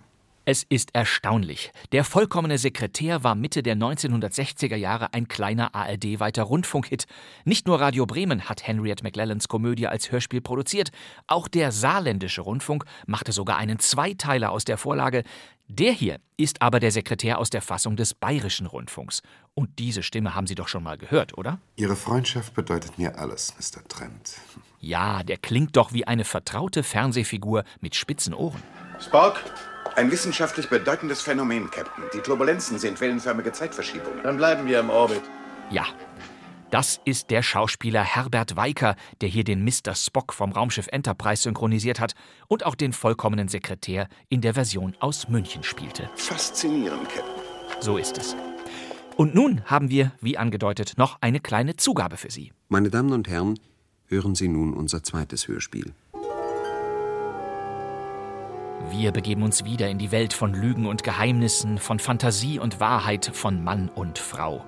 Es ist erstaunlich. Der vollkommene Sekretär war Mitte der 1960er Jahre ein kleiner ARD-weiter Rundfunkhit. Nicht nur Radio Bremen hat Henriette McLellans Komödie als Hörspiel produziert, auch der saarländische Rundfunk machte sogar einen Zweiteiler aus der Vorlage. Der hier ist aber der Sekretär aus der Fassung des bayerischen Rundfunks. Und diese Stimme haben Sie doch schon mal gehört, oder? Ihre Freundschaft bedeutet mir alles, Mr. Trent. Ja, der klingt doch wie eine vertraute Fernsehfigur mit spitzen Ohren. Spock, ein wissenschaftlich bedeutendes Phänomen, Captain. Die Turbulenzen sind wellenförmige Zeitverschiebungen. Dann bleiben wir im Orbit. Ja, das ist der Schauspieler Herbert Weiker, der hier den Mr. Spock vom Raumschiff Enterprise synchronisiert hat und auch den vollkommenen Sekretär in der Version aus München spielte. Faszinierend, Captain. So ist es. Und nun haben wir, wie angedeutet, noch eine kleine Zugabe für Sie. Meine Damen und Herren, hören Sie nun unser zweites Hörspiel. Wir begeben uns wieder in die Welt von Lügen und Geheimnissen, von Fantasie und Wahrheit, von Mann und Frau.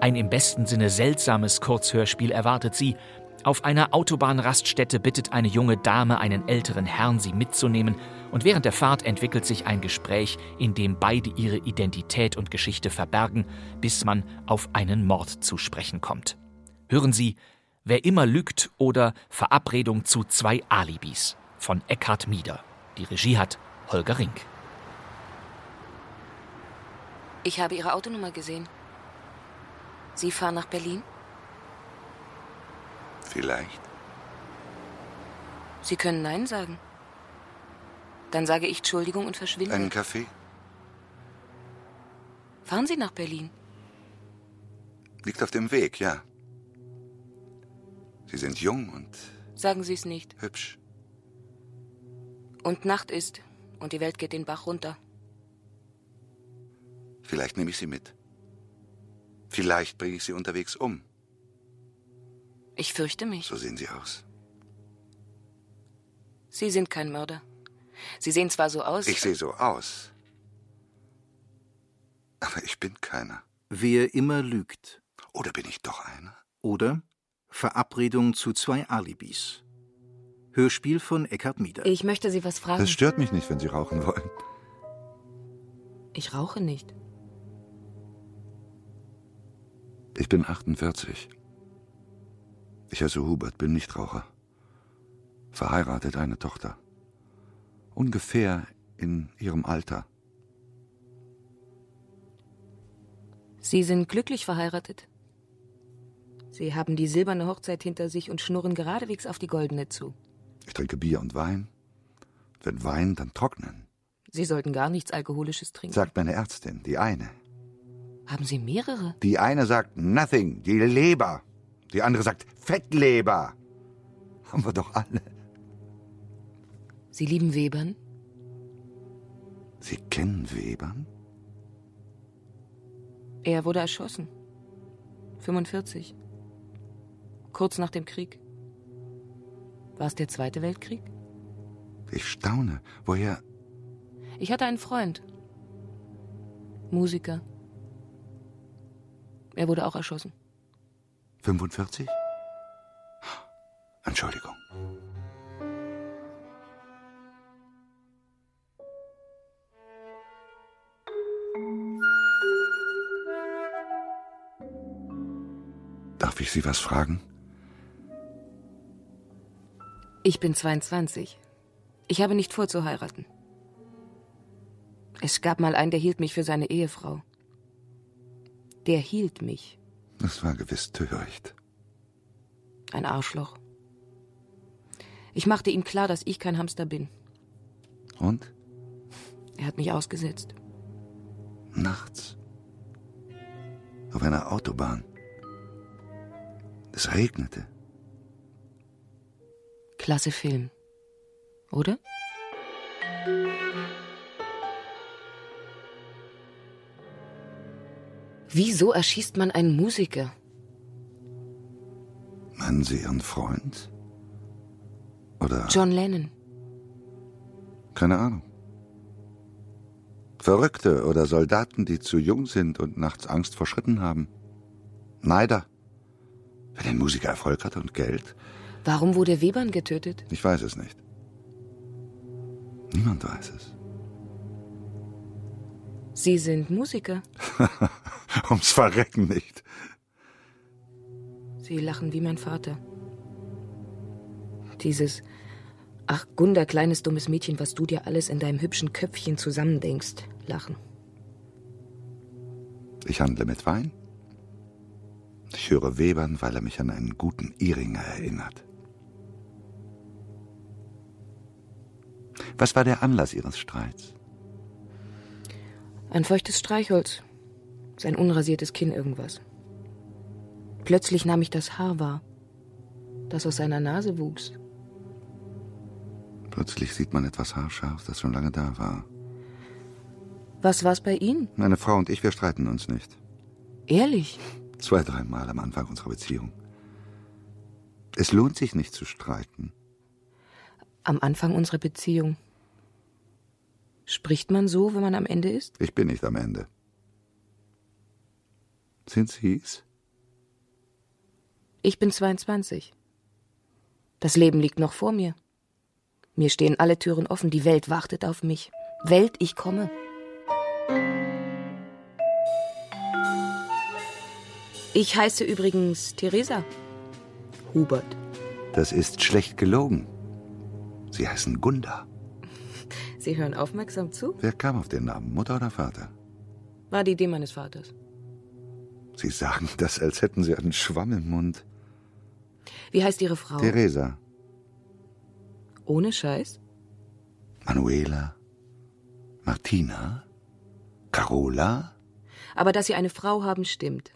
Ein im besten Sinne seltsames Kurzhörspiel erwartet Sie. Auf einer Autobahnraststätte bittet eine junge Dame einen älteren Herrn, sie mitzunehmen, und während der Fahrt entwickelt sich ein Gespräch, in dem beide ihre Identität und Geschichte verbergen, bis man auf einen Mord zu sprechen kommt. Hören Sie Wer immer lügt oder Verabredung zu zwei Alibis von Eckhard Mieder. Die Regie hat Holger Rink. Ich habe Ihre Autonummer gesehen. Sie fahren nach Berlin? Vielleicht. Sie können Nein sagen. Dann sage ich Entschuldigung und verschwinde. Einen Kaffee? Fahren Sie nach Berlin? Liegt auf dem Weg, ja. Sie sind jung und Sagen Sie es nicht. hübsch. Und Nacht ist und die Welt geht den Bach runter. Vielleicht nehme ich Sie mit. Vielleicht bringe ich Sie unterwegs um. Ich fürchte mich. So sehen Sie aus. Sie sind kein Mörder. Sie sehen zwar so aus. Ich sehe so aus. Aber ich bin keiner. Wer immer lügt. Oder bin ich doch einer? Oder Verabredung zu zwei Alibis. Hörspiel von Eckhard Mieder. Ich möchte Sie was fragen. Das stört mich nicht, wenn Sie rauchen wollen. Ich rauche nicht. Ich bin 48. Ich heiße Hubert, bin Nichtraucher. Verheiratet, eine Tochter. Ungefähr in ihrem Alter. Sie sind glücklich verheiratet. Sie haben die silberne Hochzeit hinter sich und schnurren geradewegs auf die goldene zu. Ich trinke Bier und Wein. Wenn Wein, dann trocknen. Sie sollten gar nichts Alkoholisches trinken. Sagt meine Ärztin, die eine. Haben Sie mehrere? Die eine sagt nothing, die Leber. Die andere sagt Fettleber. Haben wir doch alle. Sie lieben Webern? Sie kennen Webern? Er wurde erschossen. 45. Kurz nach dem Krieg. War es der Zweite Weltkrieg? Ich staune. Woher? Ich hatte einen Freund. Musiker. Er wurde auch erschossen. 45? Entschuldigung. Darf ich Sie was fragen? Ich bin 22. Ich habe nicht vor zu heiraten. Es gab mal einen, der hielt mich für seine Ehefrau. Der hielt mich. Das war gewiss töricht. Ein Arschloch. Ich machte ihm klar, dass ich kein Hamster bin. Und? Er hat mich ausgesetzt. Nachts. Auf einer Autobahn. Es regnete. Klasse Film. Oder? Wieso erschießt man einen Musiker? Meinen Sie Ihren Freund? Oder. John Lennon. Keine Ahnung. Verrückte oder Soldaten, die zu jung sind und nachts Angst vor Schritten haben. Neider. Wenn ein Musiker Erfolg hatte und Geld. Warum wurde Webern getötet? Ich weiß es nicht. Niemand weiß es. Sie sind Musiker. Ums Verrecken nicht. Sie lachen wie mein Vater. Dieses Ach, Gunda, kleines dummes Mädchen, was du dir alles in deinem hübschen Köpfchen zusammendenkst, lachen. Ich handle mit Wein. Ich höre Webern, weil er mich an einen guten Iringer erinnert. Was war der Anlass Ihres Streits? Ein feuchtes Streichholz. Sein unrasiertes Kinn irgendwas. Plötzlich nahm ich das Haar wahr, das aus seiner Nase wuchs. Plötzlich sieht man etwas haarscharf, das schon lange da war. Was war's bei Ihnen? Meine Frau und ich, wir streiten uns nicht. Ehrlich? Zwei, dreimal am Anfang unserer Beziehung. Es lohnt sich nicht zu streiten. Am Anfang unserer Beziehung. Spricht man so, wenn man am Ende ist? Ich bin nicht am Ende. Sind Sie's? Ich bin 22. Das Leben liegt noch vor mir. Mir stehen alle Türen offen, die Welt wartet auf mich. Welt, ich komme. Ich heiße übrigens Theresa. Hubert. Das ist schlecht gelogen. Sie heißen Gunda. Sie hören aufmerksam zu? Wer kam auf den Namen, Mutter oder Vater? War die Idee meines Vaters. Sie sagen das, als hätten Sie einen Schwamm im Mund. Wie heißt Ihre Frau? Theresa. Ohne Scheiß? Manuela. Martina. Carola. Aber dass Sie eine Frau haben, stimmt.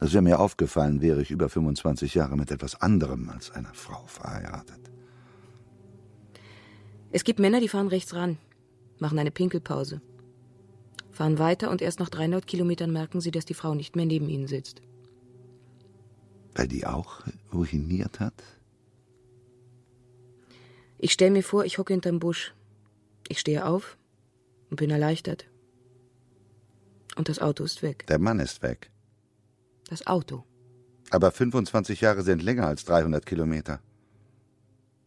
Das wäre mir aufgefallen, wäre ich über 25 Jahre mit etwas anderem als einer Frau verheiratet. Es gibt Männer, die fahren rechts ran, machen eine Pinkelpause, fahren weiter und erst nach 300 Kilometern merken sie, dass die Frau nicht mehr neben ihnen sitzt. Weil die auch ruiniert hat? Ich stelle mir vor, ich hocke hinterm Busch. Ich stehe auf und bin erleichtert. Und das Auto ist weg. Der Mann ist weg. Das Auto. Aber 25 Jahre sind länger als 300 Kilometer.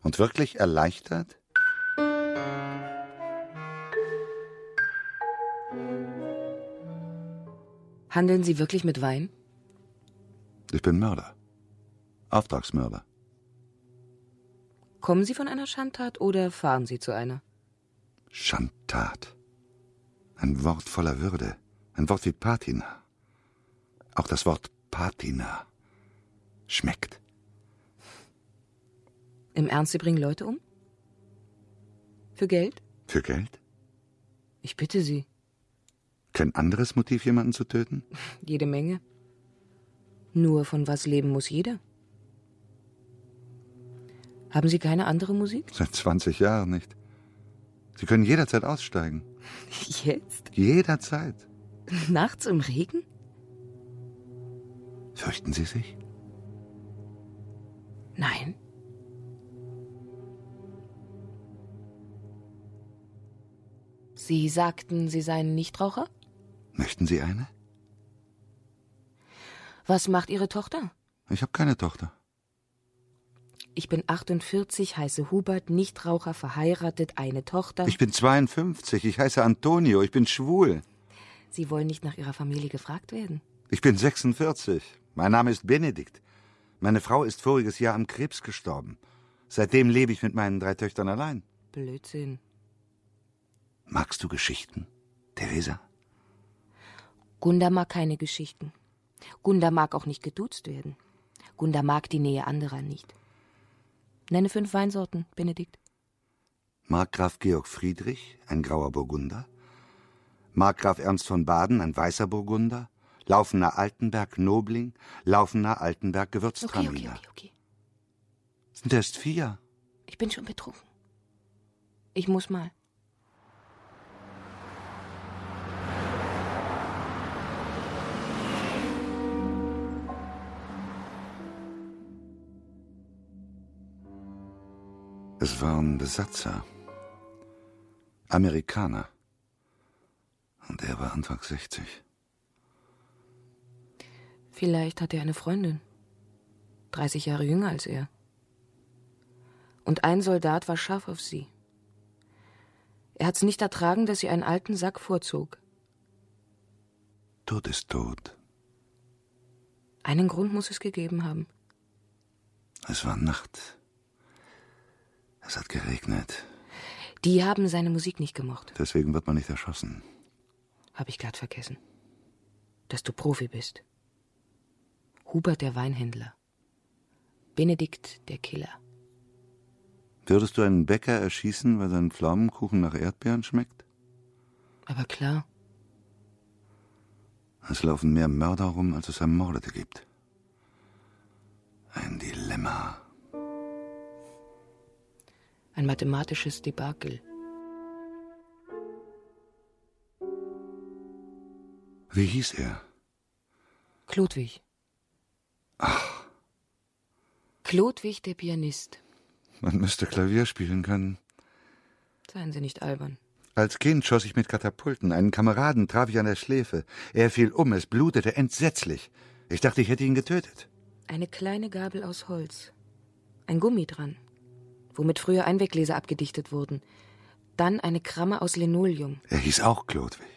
Und wirklich erleichtert? Handeln Sie wirklich mit Wein? Ich bin Mörder. Auftragsmörder. Kommen Sie von einer Schandtat oder fahren Sie zu einer? Schandtat. Ein Wort voller Würde. Ein Wort wie Patina. Auch das Wort Patina schmeckt. Im Ernst, Sie bringen Leute um? Für Geld? Für Geld? Ich bitte Sie. Kein anderes Motiv, jemanden zu töten? Jede Menge. Nur von was leben muss jeder? Haben Sie keine andere Musik? Seit 20 Jahren nicht. Sie können jederzeit aussteigen. Jetzt? Jederzeit. Nachts im Regen? Fürchten Sie sich? Nein. Sie sagten, Sie seien Nichtraucher? Möchten Sie eine? Was macht Ihre Tochter? Ich habe keine Tochter. Ich bin 48, heiße Hubert, Nichtraucher, verheiratet, eine Tochter. Ich bin 52, ich heiße Antonio, ich bin schwul. Sie wollen nicht nach Ihrer Familie gefragt werden? Ich bin 46. Mein Name ist Benedikt. Meine Frau ist voriges Jahr am Krebs gestorben. Seitdem lebe ich mit meinen drei Töchtern allein. Blödsinn. Magst du Geschichten, Theresa? Gunda mag keine Geschichten. Gunda mag auch nicht geduzt werden. Gunda mag die Nähe anderer nicht. Nenne fünf Weinsorten, Benedikt. Markgraf Georg Friedrich, ein grauer Burgunder. Markgraf Ernst von Baden, ein weißer Burgunder. Laufener Altenberg Nobling, Laufener Altenberg Gewürztraminer. Okay, okay, okay, okay. Sind erst vier. Ich bin schon betrunken. Ich muss mal. Es waren Besatzer. Amerikaner. Und er war Anfang 60. Vielleicht hat er eine Freundin. 30 Jahre jünger als er. Und ein Soldat war scharf auf sie. Er hat's nicht ertragen, dass sie einen alten Sack vorzog. Tod ist tot. Einen Grund muss es gegeben haben. Es war Nacht. Es hat geregnet. Die haben seine Musik nicht gemocht. Deswegen wird man nicht erschossen. Hab ich glatt vergessen. Dass du Profi bist. Hubert der Weinhändler. Benedikt der Killer. Würdest du einen Bäcker erschießen, weil sein Pflaumenkuchen nach Erdbeeren schmeckt? Aber klar. Es laufen mehr Mörder rum, als es Ermordete gibt. Ein Dilemma. Ein mathematisches Debakel. Wie hieß er? Klodwig. Ach. Klodwig, der Pianist. Man müsste Klavier spielen können. Seien Sie nicht albern. Als Kind schoss ich mit Katapulten. Einen Kameraden traf ich an der Schläfe. Er fiel um, es blutete entsetzlich. Ich dachte, ich hätte ihn getötet. Eine kleine Gabel aus Holz. Ein Gummi dran, womit früher Einweggläser abgedichtet wurden. Dann eine Kramme aus Linoleum. Er hieß auch Klodwig.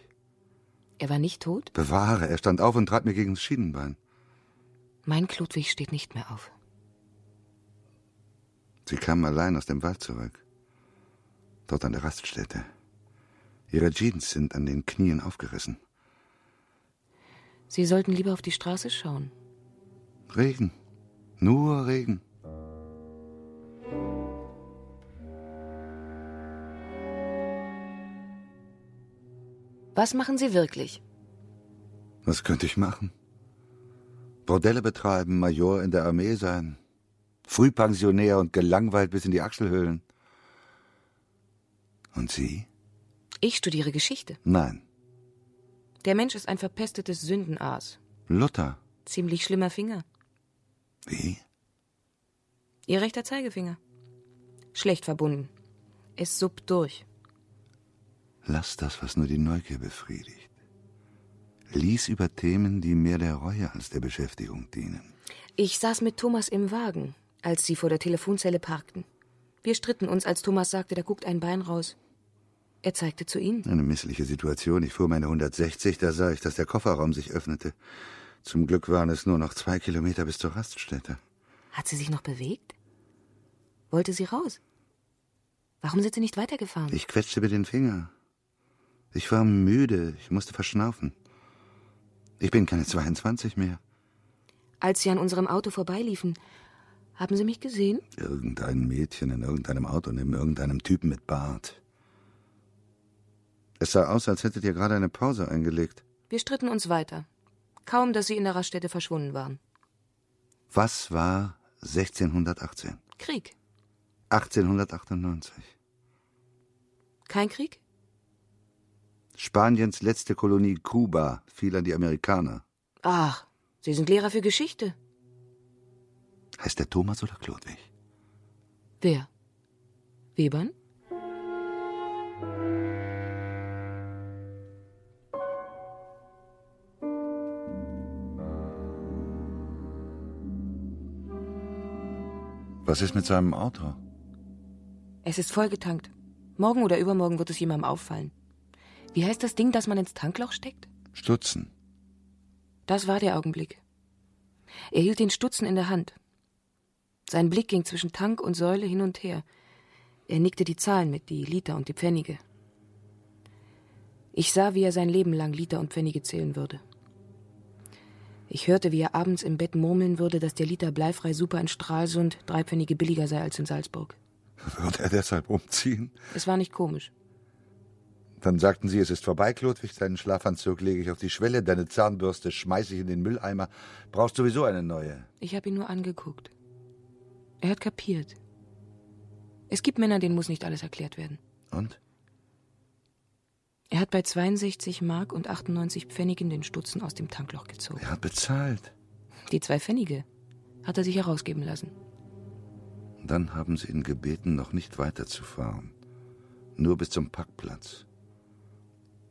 Er war nicht tot? Bewahre, er stand auf und trat mir gegen das Schienenbein. Mein Klodwig steht nicht mehr auf. Sie kamen allein aus dem Wald zurück. Dort an der Raststätte. Ihre Jeans sind an den Knien aufgerissen. Sie sollten lieber auf die Straße schauen. Regen. Nur Regen. Was machen Sie wirklich? Was könnte ich machen? Bordelle betreiben, Major in der Armee sein, Frühpensionär und gelangweilt bis in die Achselhöhlen. Und Sie? Ich studiere Geschichte. Nein. Der Mensch ist ein verpestetes Sündenaas. Luther. Ziemlich schlimmer Finger. Wie? Ihr rechter Zeigefinger. Schlecht verbunden. Es suppt durch. Lass das, was nur die Neugier befriedigt. Lies über Themen, die mehr der Reue als der Beschäftigung dienen. Ich saß mit Thomas im Wagen, als Sie vor der Telefonzelle parkten. Wir stritten uns, als Thomas sagte, da guckt ein Bein raus. Er zeigte zu Ihnen. Eine missliche Situation. Ich fuhr meine 160, da sah ich, dass der Kofferraum sich öffnete. Zum Glück waren es nur noch zwei Kilometer bis zur Raststätte. Hat sie sich noch bewegt? Wollte sie raus? Warum sind Sie nicht weitergefahren? Ich quetschte mir den Finger. Ich war müde, ich musste verschnaufen. Ich bin keine 22 mehr. Als Sie an unserem Auto vorbeiliefen, haben Sie mich gesehen? Irgendein Mädchen in irgendeinem Auto neben irgendeinem Typen mit Bart. Es sah aus, als hättet ihr gerade eine Pause eingelegt. Wir stritten uns weiter. Kaum, dass Sie in der Raststätte verschwunden waren. Was war 1618? Krieg. 1898. Kein Krieg? Spaniens letzte Kolonie Kuba fiel an die Amerikaner. Ach, Sie sind Lehrer für Geschichte. Heißt der Thomas oder Klodwig? Wer? Webern? Was ist mit seinem Auto? Es ist vollgetankt. Morgen oder übermorgen wird es jemandem auffallen. Wie heißt das Ding, das man ins Tankloch steckt? Stutzen. Das war der Augenblick. Er hielt den Stutzen in der Hand. Sein Blick ging zwischen Tank und Säule hin und her. Er nickte die Zahlen mit, die Liter und die Pfennige. Ich sah, wie er sein Leben lang Liter und Pfennige zählen würde. Ich hörte, wie er abends im Bett murmeln würde, dass der Liter bleifrei Super in Stralsund drei Pfennige billiger sei als in Salzburg. Wird er deshalb umziehen? Es war nicht komisch. Dann sagten sie, es ist vorbei, Klodwig, deinen Schlafanzug lege ich auf die Schwelle, deine Zahnbürste schmeiße ich in den Mülleimer. Brauchst sowieso eine neue. Ich habe ihn nur angeguckt. Er hat kapiert. Es gibt Männer, denen muss nicht alles erklärt werden. Und? Er hat bei 62 Mark und 98 Pfennigen den Stutzen aus dem Tankloch gezogen. Er hat bezahlt. Die zwei Pfennige hat er sich herausgeben lassen. Dann haben sie ihn gebeten, noch nicht weiterzufahren. Nur bis zum Parkplatz.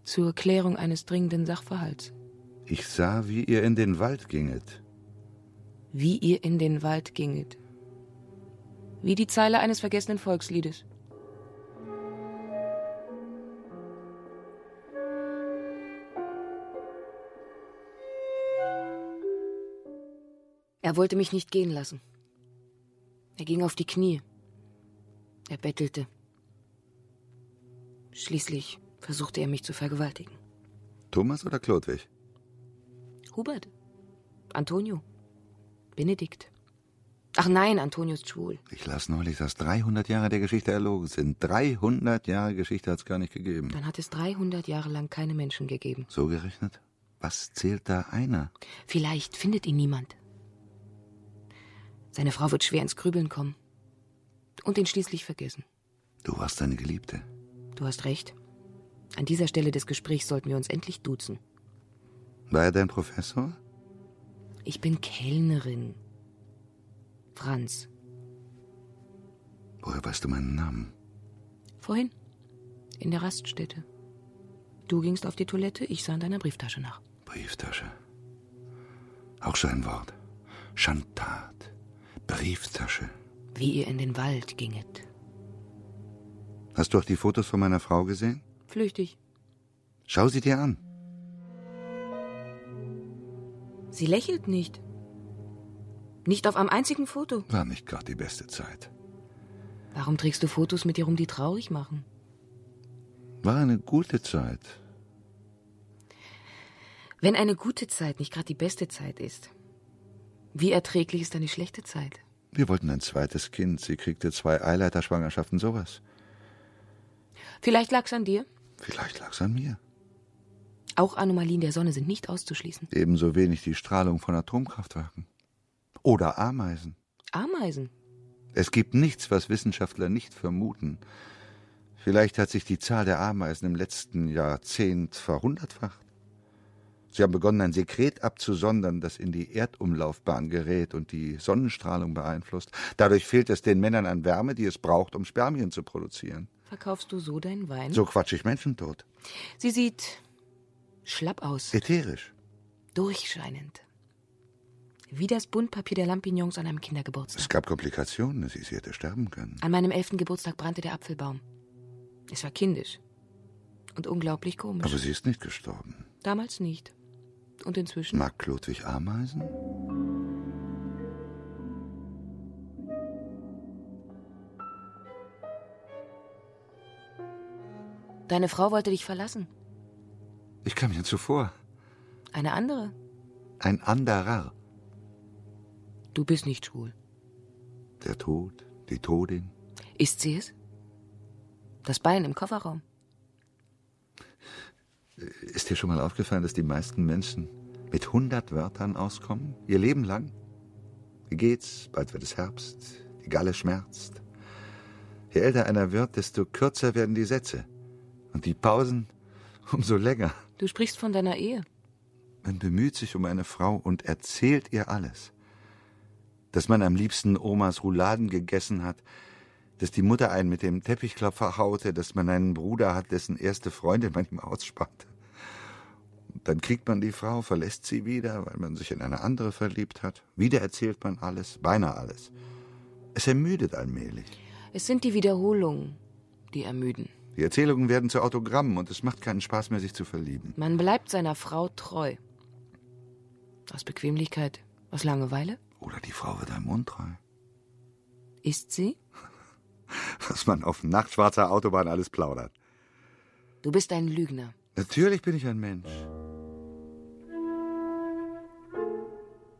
Zur Klärung eines dringenden Sachverhalts. Ich sah, wie ihr in den Wald ginget. Wie ihr in den Wald ginget. Wie die Zeile eines vergessenen Volksliedes. Er wollte mich nicht gehen lassen. Er ging auf die Knie. Er bettelte. Schließlich versuchte er mich zu vergewaltigen. Thomas oder Klodwig? Hubert. Antonio. Benedikt. Ach nein, Antonio ist schwul. Ich las neulich, dass 300 Jahre der Geschichte erlogen sind. 300 Jahre Geschichte hat es gar nicht gegeben. Dann hat es 300 Jahre lang keine Menschen gegeben. So gerechnet? Was zählt da einer? Vielleicht findet ihn niemand. Seine Frau wird schwer ins Grübeln kommen. Und ihn schließlich vergessen. Du warst seine Geliebte. Du hast recht. An dieser Stelle des Gesprächs sollten wir uns endlich duzen. War er dein Professor? Ich bin Kellnerin. Franz. Woher weißt du meinen Namen? Vorhin. In der Raststätte. Du gingst auf die Toilette, ich sah in deiner Brieftasche nach. Brieftasche. Auch so ein Wort. Schandtat. Brieftasche. Wie ihr in den Wald ginget. Hast du auch die Fotos von meiner Frau gesehen? Flüchtig. Schau sie dir an. Sie lächelt nicht. Nicht auf einem einzigen Foto. War nicht gerade die beste Zeit. Warum trägst du Fotos mit dir rum, die traurig machen? War eine gute Zeit. Wenn eine gute Zeit nicht gerade die beste Zeit ist, wie erträglich ist eine schlechte Zeit? Wir wollten ein zweites Kind. Sie kriegte zwei Eileiterschwangerschaften, sowas. Vielleicht lag's an dir. Vielleicht lag's an mir. Auch Anomalien der Sonne sind nicht auszuschließen. Ebenso wenig die Strahlung von Atomkraftwerken. Oder Ameisen. Ameisen? Es gibt nichts, was Wissenschaftler nicht vermuten. Vielleicht hat sich die Zahl der Ameisen im letzten Jahrzehnt verhundertfacht. Sie haben begonnen, ein Sekret abzusondern, das in die Erdumlaufbahn gerät und die Sonnenstrahlung beeinflusst. Dadurch fehlt es den Männern an Wärme, die es braucht, um Spermien zu produzieren. Verkaufst du so deinen Wein? So quatsch ich Menschen tot. Sie sieht schlapp aus. Ätherisch. Durchscheinend. Wie das Buntpapier der Lampignons an einem Kindergeburtstag. Es gab Komplikationen, sie, sie hätte sterben können. An meinem elften Geburtstag brannte der Apfelbaum. Es war kindisch. Und unglaublich komisch. Aber sie ist nicht gestorben. Damals nicht. Und inzwischen? Mag Klodwig Ameisen? Deine Frau wollte dich verlassen. Ich kam mir zuvor. Eine andere? Ein anderer. Du bist nicht schwul. Der Tod, die Todin. Ist sie es? Das Bein im Kofferraum. Ist dir schon mal aufgefallen, dass die meisten Menschen mit hundert Wörtern auskommen? Ihr Leben lang? Wie geht's? Bald wird es Herbst. Die Galle schmerzt. Je älter einer wird, desto kürzer werden die Sätze. Und die Pausen umso länger. Du sprichst von deiner Ehe. Man bemüht sich um eine Frau und erzählt ihr alles. Dass man am liebsten Omas Rouladen gegessen hat, dass die Mutter einen mit dem Teppichklopfer haute, dass man einen Bruder hat, dessen erste Freundin man ihm ausspannte. Dann kriegt man die Frau, verlässt sie wieder, weil man sich in eine andere verliebt hat. Wieder erzählt man alles, beinahe alles. Es ermüdet allmählich. Es sind die Wiederholungen, die ermüden. Die Erzählungen werden zu Autogrammen und es macht keinen Spaß mehr, sich zu verlieben. Man bleibt seiner Frau treu. Aus Bequemlichkeit, aus Langeweile? Oder die Frau wird einem untreu. Ist sie? Was man auf nachtschwarzer Autobahn alles plaudert. Du bist ein Lügner. Natürlich bin ich ein Mensch.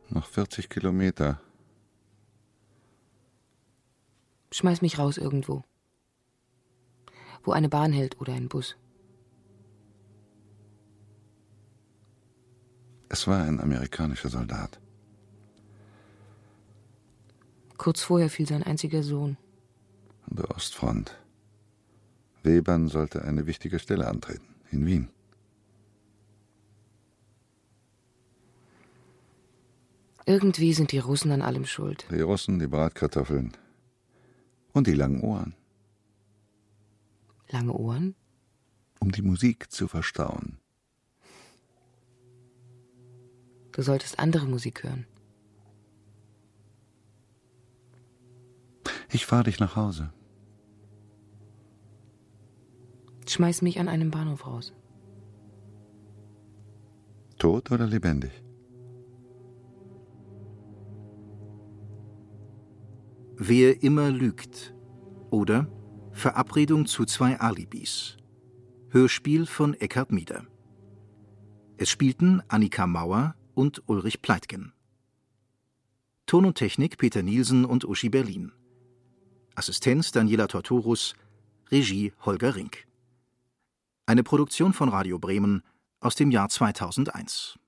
Noch 40 Kilometer. Schmeiß mich raus irgendwo. Wo eine Bahn hält oder ein Bus. Es war ein amerikanischer Soldat. Kurz vorher fiel sein einziger Sohn. An der Ostfront. Webern sollte eine wichtige Stelle antreten, in Wien. Irgendwie sind die Russen an allem schuld. Die Russen, die Bratkartoffeln und die langen Ohren. Lange Ohren? Um die Musik zu verstauen. Du solltest andere Musik hören. Ich fahre dich nach Hause. Schmeiß mich an einem Bahnhof raus. Tot oder lebendig? Wer immer lügt. Oder Verabredung zu zwei Alibis. Hörspiel von Eckhard Mieder. Es spielten Annika Mauer und Ulrich Pleitgen. Ton und Technik Peter Nielsen und Uschi Berlin. Assistenz Daniela Tortorus. Regie Holger Rink. Eine Produktion von Radio Bremen aus dem Jahr 2001.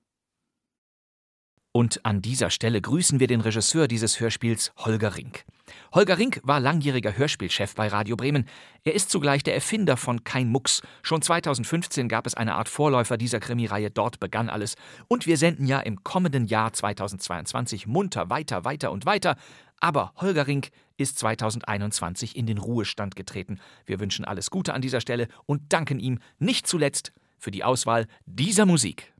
Und an dieser Stelle grüßen wir den Regisseur dieses Hörspiels, Holger Rink. Holger Rink war langjähriger Hörspielchef bei Radio Bremen. Er ist zugleich der Erfinder von Kein Mucks. Schon 2015 gab es eine Art Vorläufer dieser Krimireihe Dort begann alles. Und wir senden ja im kommenden Jahr 2022 munter weiter, weiter und weiter. Aber Holger Rink ist 2021 in den Ruhestand getreten. Wir wünschen alles Gute an dieser Stelle und danken ihm nicht zuletzt für die Auswahl dieser Musik.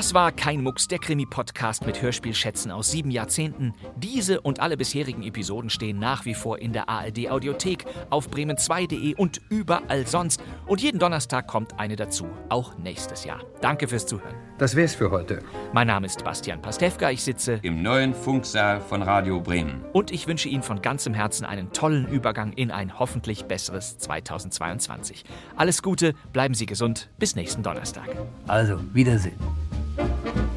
Das war kein Mucks, der Krimi-Podcast mit Hörspielschätzen aus sieben Jahrzehnten. Diese und alle bisherigen Episoden stehen nach wie vor in der ARD-Audiothek, auf bremen2.de und überall sonst. Und jeden Donnerstag kommt eine dazu, auch nächstes Jahr. Danke fürs Zuhören. Das wär's für heute. Mein Name ist Bastian Pastewka, ich sitze im neuen Funksaal von Radio Bremen. Und ich wünsche Ihnen von ganzem Herzen einen tollen Übergang in ein hoffentlich besseres 2022. Alles Gute, bleiben Sie gesund, bis nächsten Donnerstag. Also, Wiedersehen. thank you